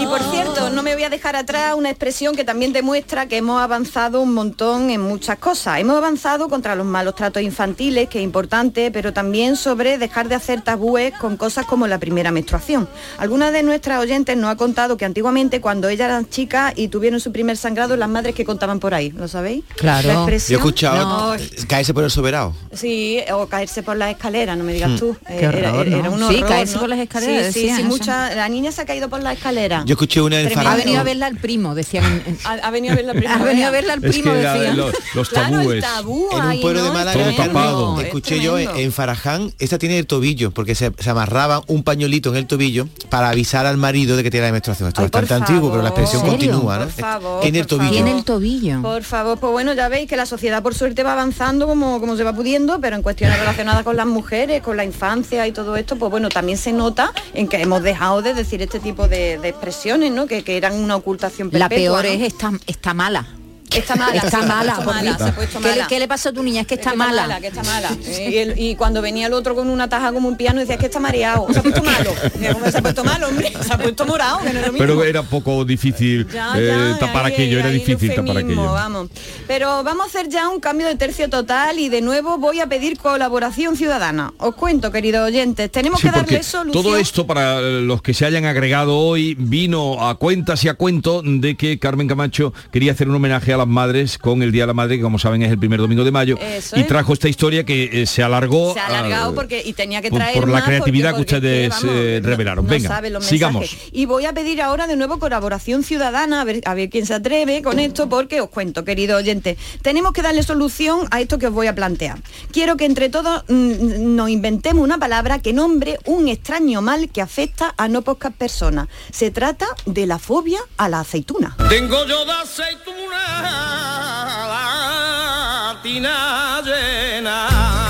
Y por cierto, no me voy a dejar atrás una expresión que también demuestra que hemos avanzado un montón en muchas cosas. Hemos avanzado contra los malos tratos infantiles, que es importante, pero también sobre dejar de hacer tabúes con cosas como la primera menstruación. Algunas de nuestras oyentes nos ha contado que antiguamente cuando ellas eran chicas y tuvieron su primer sangrado, las madres que contaban por ahí, ¿lo sabéis? Claro. La Yo he expresión- escuchado No, caerse por el soberano. Sí, o caerse por las escaleras, no me digas Hmm. tú. Qué Eh, era, horror, era- ¿no? era un Sí, caerse ¿no? por las escaleras, Sí, sí, sí, eso. mucha, la niña se ha caído por la escalera. Yo escuché una en Tremendo. Ha venido a verla al primo, decían. en- en- Ha, ha venido a verla primero. Ha venido a verla al Es primo, que decían. los, los Claro, el tabúes. tabú En un pueblo ¿no? de Málaga, tapado. es escuché yo en, en Faraján, esta tiene el tobillo, porque se, se amarraba un pañuelito en el tobillo para avisar al marido de que tiene la menstruación. Esto Ay, es bastante antiguo, pero la expresión continúa, ¿no? Por favor, tiene el tobillo. Tiene el tobillo. Por favor, pues bueno, ya veis que la sociedad por suerte va avanzando como, como se va pudiendo, pero en cuestiones relacionadas con las mujeres, con la infancia y todo esto, pues bueno, también se nota en que hemos dejado de decir este tipo de, de expresiones, ¿no? Que, que eran una ocultación La perpetua, peor ¿no? es esta, está mala. Está mala, Está mala. mala, se puesto ¿Qué, le- mala. qué le pasa a tu niña? Es que está Es que mala. que está mala. Y, el- y cuando venía el otro con una taja como un piano, decía "Es que está mareado, se ha puesto malo. Decía, ¿cómo se ha puesto malo, hombre? Se ha puesto morado, que no es lo mismo. Pero era poco difícil Ya, eh, ya, tapar ahí- aquello, era difícil tapar aquello. Vamos. Pero vamos a hacer ya un cambio de tercio total y de nuevo voy a pedir colaboración ciudadana. Os cuento, queridos oyentes, tenemos Sí, que darle solución. todo esto para eh, los que se hayan agregado hoy vino a cuentas y a cuento de que Carmen Camacho quería hacer un homenaje a la las madres con el Día de la Madre, que como saben es el primer domingo de mayo, Eso y es. trajo esta historia que eh, se alargó Se ha alargado porque y tenía que por, traer por la más creatividad porque- que ustedes eh, revelaron. no Venga, sabe los sigamos. mensajes. Y voy a pedir ahora de nuevo colaboración ciudadana, a ver, a ver quién se atreve con esto, porque os cuento, querido oyente, tenemos que darle solución a esto que os voy a plantear. Quiero que entre todos mm, nos inventemos una palabra que nombre un extraño mal que afecta a no pocas personas. Se trata de la fobia a la aceituna. Tengo yo de aceituna la tina llena.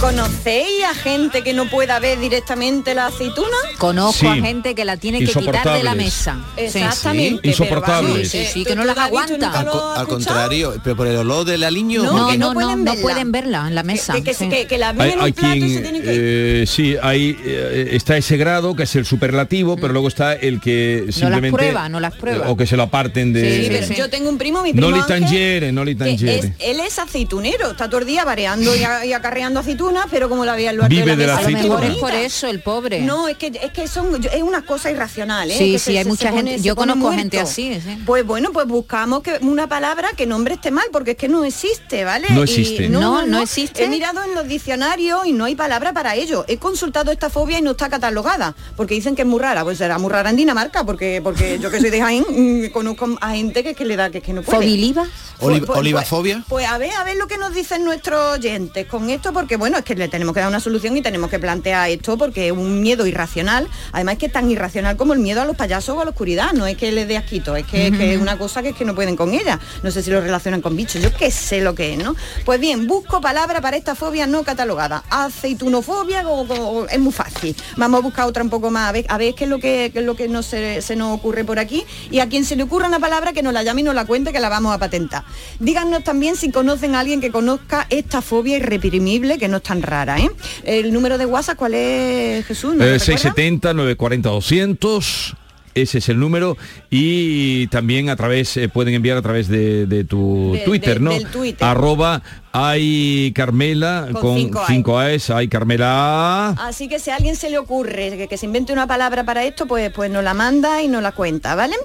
¿Conocéis a gente que no pueda ver directamente la aceituna? Conozco Sí. a gente que la tiene que quitar de la mesa. Exactamente. Sí, insoportables. Sí, sí, sí, ¿Tú- que no las aguanta. Al, contrario, pero por el olor del aliño. No, ¿por no, no, pueden no verla. pueden verla en la mesa. Que, que, sí. que- que la Hay, en un hay plato y quien, se tienen que... eh, sí, hay, eh, está ese grado que es el superlativo, pero luego está el que simplemente... prueba, no las prueba. O que se lo aparten de... Sí, pero yo tengo un primo, mi primo No tangere, no es- tangere. él es aceitunero, está todo el día bareando y acarreando aceitunas, pero como la lo alto Vive de la mesa, A lo qué mejor es por eso el pobre. No, es que es que son yo- es una cosa irracional, ¿eh? Sí, Que sí, hay mucha gente- yo conozco muerto. gente así, sí. Pues bueno, pues buscamos que una palabra que nombre esté mal, porque es que no existe, ¿vale? No Y existe. No, no existe. He mirado en los diccionarios y no hay palabra para ello. He consultado esta fobia y no está catalogada, porque dicen que es muy rara. Pues será muy rara en Dinamarca, porque porque yo que soy de Jaén mm, conozco a gente que, es que le da que, es que no puede. ¿Fobiliva? Oli- Pues- ¿Olivafobia? Pues a ver, a ver lo que nos dicen nuestros oyentes con esto, porque bueno, es que le tenemos que dar una solución y tenemos que plantear esto porque es un miedo irracional. Además que es tan irracional como el miedo a los payasos o a la oscuridad. No es que les dé asquito, es que, es que es una cosa que es que no pueden con ella. No sé si lo relacionan con bichos, yo qué sé lo que es, ¿no? Pues bien, busco palabra para esta fobia no catalogada. Aceitunofobia o- o- es muy fácil. Vamos a buscar otra un poco más, a ver, a ver qué es lo que, qué es lo que no se, se nos ocurre por aquí. Y a quien se le ocurra una palabra que nos la llame y nos la cuente, que la vamos a patentar. Díganos también si conocen a alguien que conozca esta fobia irreprimible, que no es tan rara, ¿eh? El número de WhatsApp, ¿cuál es, Jesús? ¿No Eh, lo recuerdas? 670 940 200 ese es el número y también a través eh, pueden enviar a través de, de tu De- Twitter, de- ¿no? del Twitter. Arroba hay Carmela Con con cinco 5 A's, hay Carmela A. Así que si a alguien se le ocurre que, que se invente una palabra para esto, pues, pues nos la manda y nos la cuenta, ¿vale?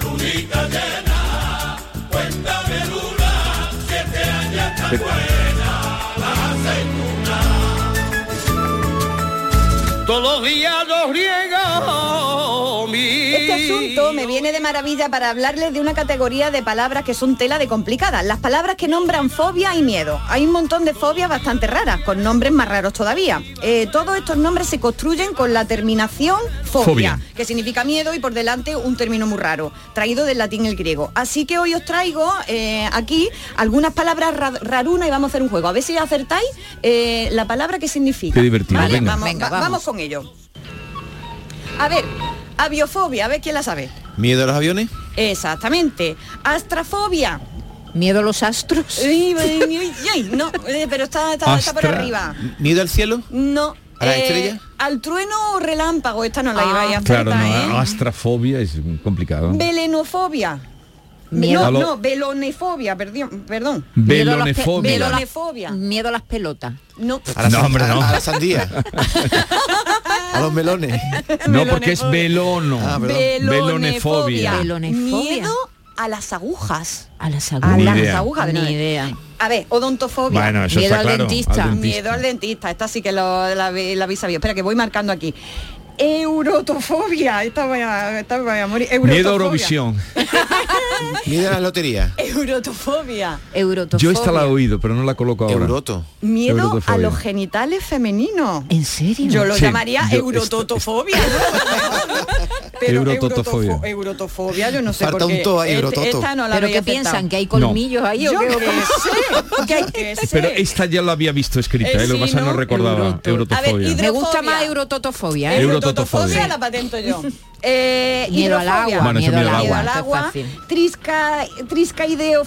Lunita llena, cuéntame luna, siete años está buena Todos los días los riego mi... Asunto me viene de maravilla para hablarles de una categoría de palabras que son tela de complicadas. Las palabras que nombran fobia y miedo. Hay un montón de fobias bastante raras, con nombres más raros todavía. Eh, todos estos nombres se construyen con la terminación fobia, Fobia. que significa miedo y por delante un término muy raro, traído del latín el griego. Así que hoy os traigo eh, aquí algunas palabras ra- rarunas y vamos a hacer un juego. A ver si acertáis eh, la palabra que significa. Qué divertido, ¿Vale? venga. Vamos, Venga, va- vamos. vamos con ello. A ver, aviofobia, a ver quién la sabe. ¿Miedo a los aviones? Exactamente. Astrafobia. ¿Miedo a los astros? Ay, ay, ay, ay, no, eh, pero está, está, está por arriba. ¿Miedo al cielo? No. ¿A la eh, estrella? Al trueno o relámpago, esta no la Ah, iba a acertar, Claro, no, ¿eh? astrafobia es complicado. Belenofobia. Miedo a No, no, velonefobia, perdón. perdón. A las a las- Velonefobia. Miedo a las pelotas. No. A la, No, hombre, no. a- a la sandía. a los melones. No, porque es belono. Ah, perdón. Belonefobia. Belonefobia. Miedo a las agujas. A las A agujas. Ni las idea. agujas. de Ni idea. A ver, odontofobia. Bueno, eso Miedo está al claro. dentista. Miedo al dentista, esta sí que lo, la, habéis- la habéis sabido. Espera, que voy marcando aquí. Eurotofobia, esta voy a, esta voy a morir. Miedo a Eurotofobia. Eurovisión. ¿Miedo a la lotería? Eurotofobia. Eurotofobia. Yo esta la he oído, pero no la coloco ahora. Euroto. Miedo a Eurotofobia. los genitales femeninos. ¿En serio? Yo lo Sí, llamaría yo- eurototofobia. ¿no? Pero Eurototofobia. eurotofo- Eurotofobia, yo no sé Falta por un qué. to ahí, Este- esta no la ¿Pero qué piensan? ¿Que hay colmillos ahí o Yo qué? qué o qué? sé. Pero esta ya la había visto escrita, Eh, ¿eh? lo que pasa que no ¿no? recordaba. Euroto- Eurotofobia. A ver, Me gusta más eurototofobia, ¿eh? Eurototofobia. Eurototofobia la patento yo. Eh, Miedo al agua, Bueno, miedo al miedo al agua. al agua, fácil. trisca, triscaideo,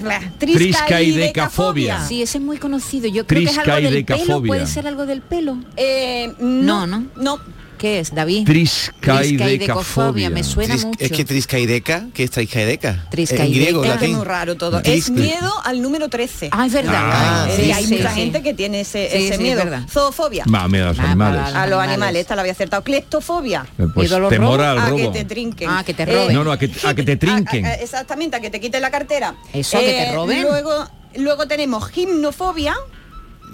blah, Triscaidecafobia. Sí, ese es muy conocido. Yo creo que es algo del pelo. ¿Puede ser algo del pelo? Eh, no, No, no. no. Qué es, David? Triscaidecafobia. me suena Tris- mucho. Es que triscaideca, ¿qué es triscaideca? Triscaideca. En griego, Es latín. muy raro todo. Tris- Es miedo al número 13. Ah, es verdad. Ah, Eh, sí, hay sí, mucha sí. gente que tiene ese, Sí, ese sí, miedo. es. Zoofobia. Miedo a los Ah, animales. A los Animales. animales, esta la había acertado. Cleptofobia. Eh, Pues los temor al a que robo. te trinquen. Ah, que te roben. No, no, a que, a que te trinquen. a- a- exactamente, a que te quiten la cartera. Eh, Eso, a que te roben. Luego, luego tenemos gimnofobia,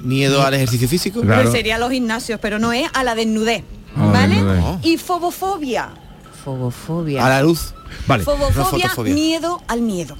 Miedo al ejercicio físico. Claro. sería los gimnasios, pero no es a la desnudez. A la ¿Vale? desnudez. Y fobofobia. Fobofobia. A la luz. Vale. Fobofobia, miedo al miedo.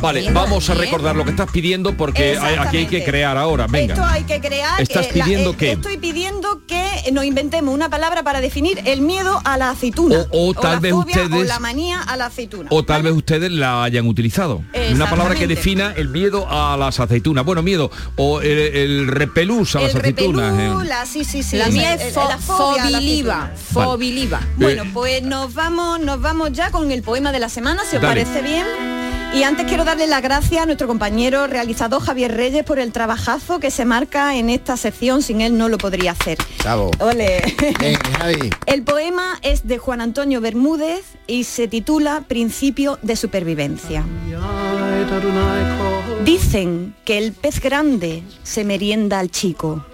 Vale, miedo, vamos a recordar lo que estás pidiendo porque hay- aquí hay que crear ahora. Venga. Esto hay que crear. ¿Estás eh, la- pidiendo eh, qué? Estoy pidiendo que nos inventemos una palabra para definir el miedo a la aceituna. O- o tal la vez fobia O ustedes- la manía a la aceituna. O tal vez ustedes la hayan utilizado. Una palabra que defina el miedo a las aceitunas. Bueno, miedo. O el, el repelús a las el aceitunas. repelú, eh. la, sí, sí, sí. La mía es fo- la fobia a la fobiliva. Fobiliva. Bueno, pues nos vamos, nos vamos ya con el poema de la semana, si os Dale. parece bien. Y antes quiero darle las gracias a nuestro compañero realizador Javier Reyes por el trabajazo que se marca en esta sección, sin él no lo podría hacer. Chavo. Ole. Javi. El poema es de Juan Antonio Bermúdez y se titula Principio de supervivencia. Dicen que el pez grande se merienda al chico.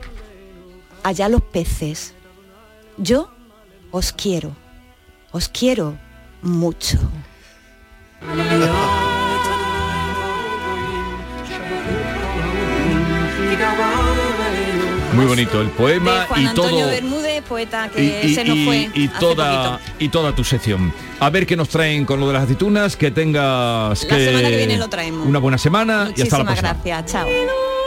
Allá los peces. Yo os quiero. Os quiero mucho. Muy bonito el poema De Juan y Antonio todo. Bermúdez, poeta y, que y- se nos y- fue. y toda poquito. y toda tu sección. A ver qué nos traen con lo de las aceitunas, que tengas La semana que viene lo traemos. una buena semana y hasta la Muchísimas próxima. gracias. Chao.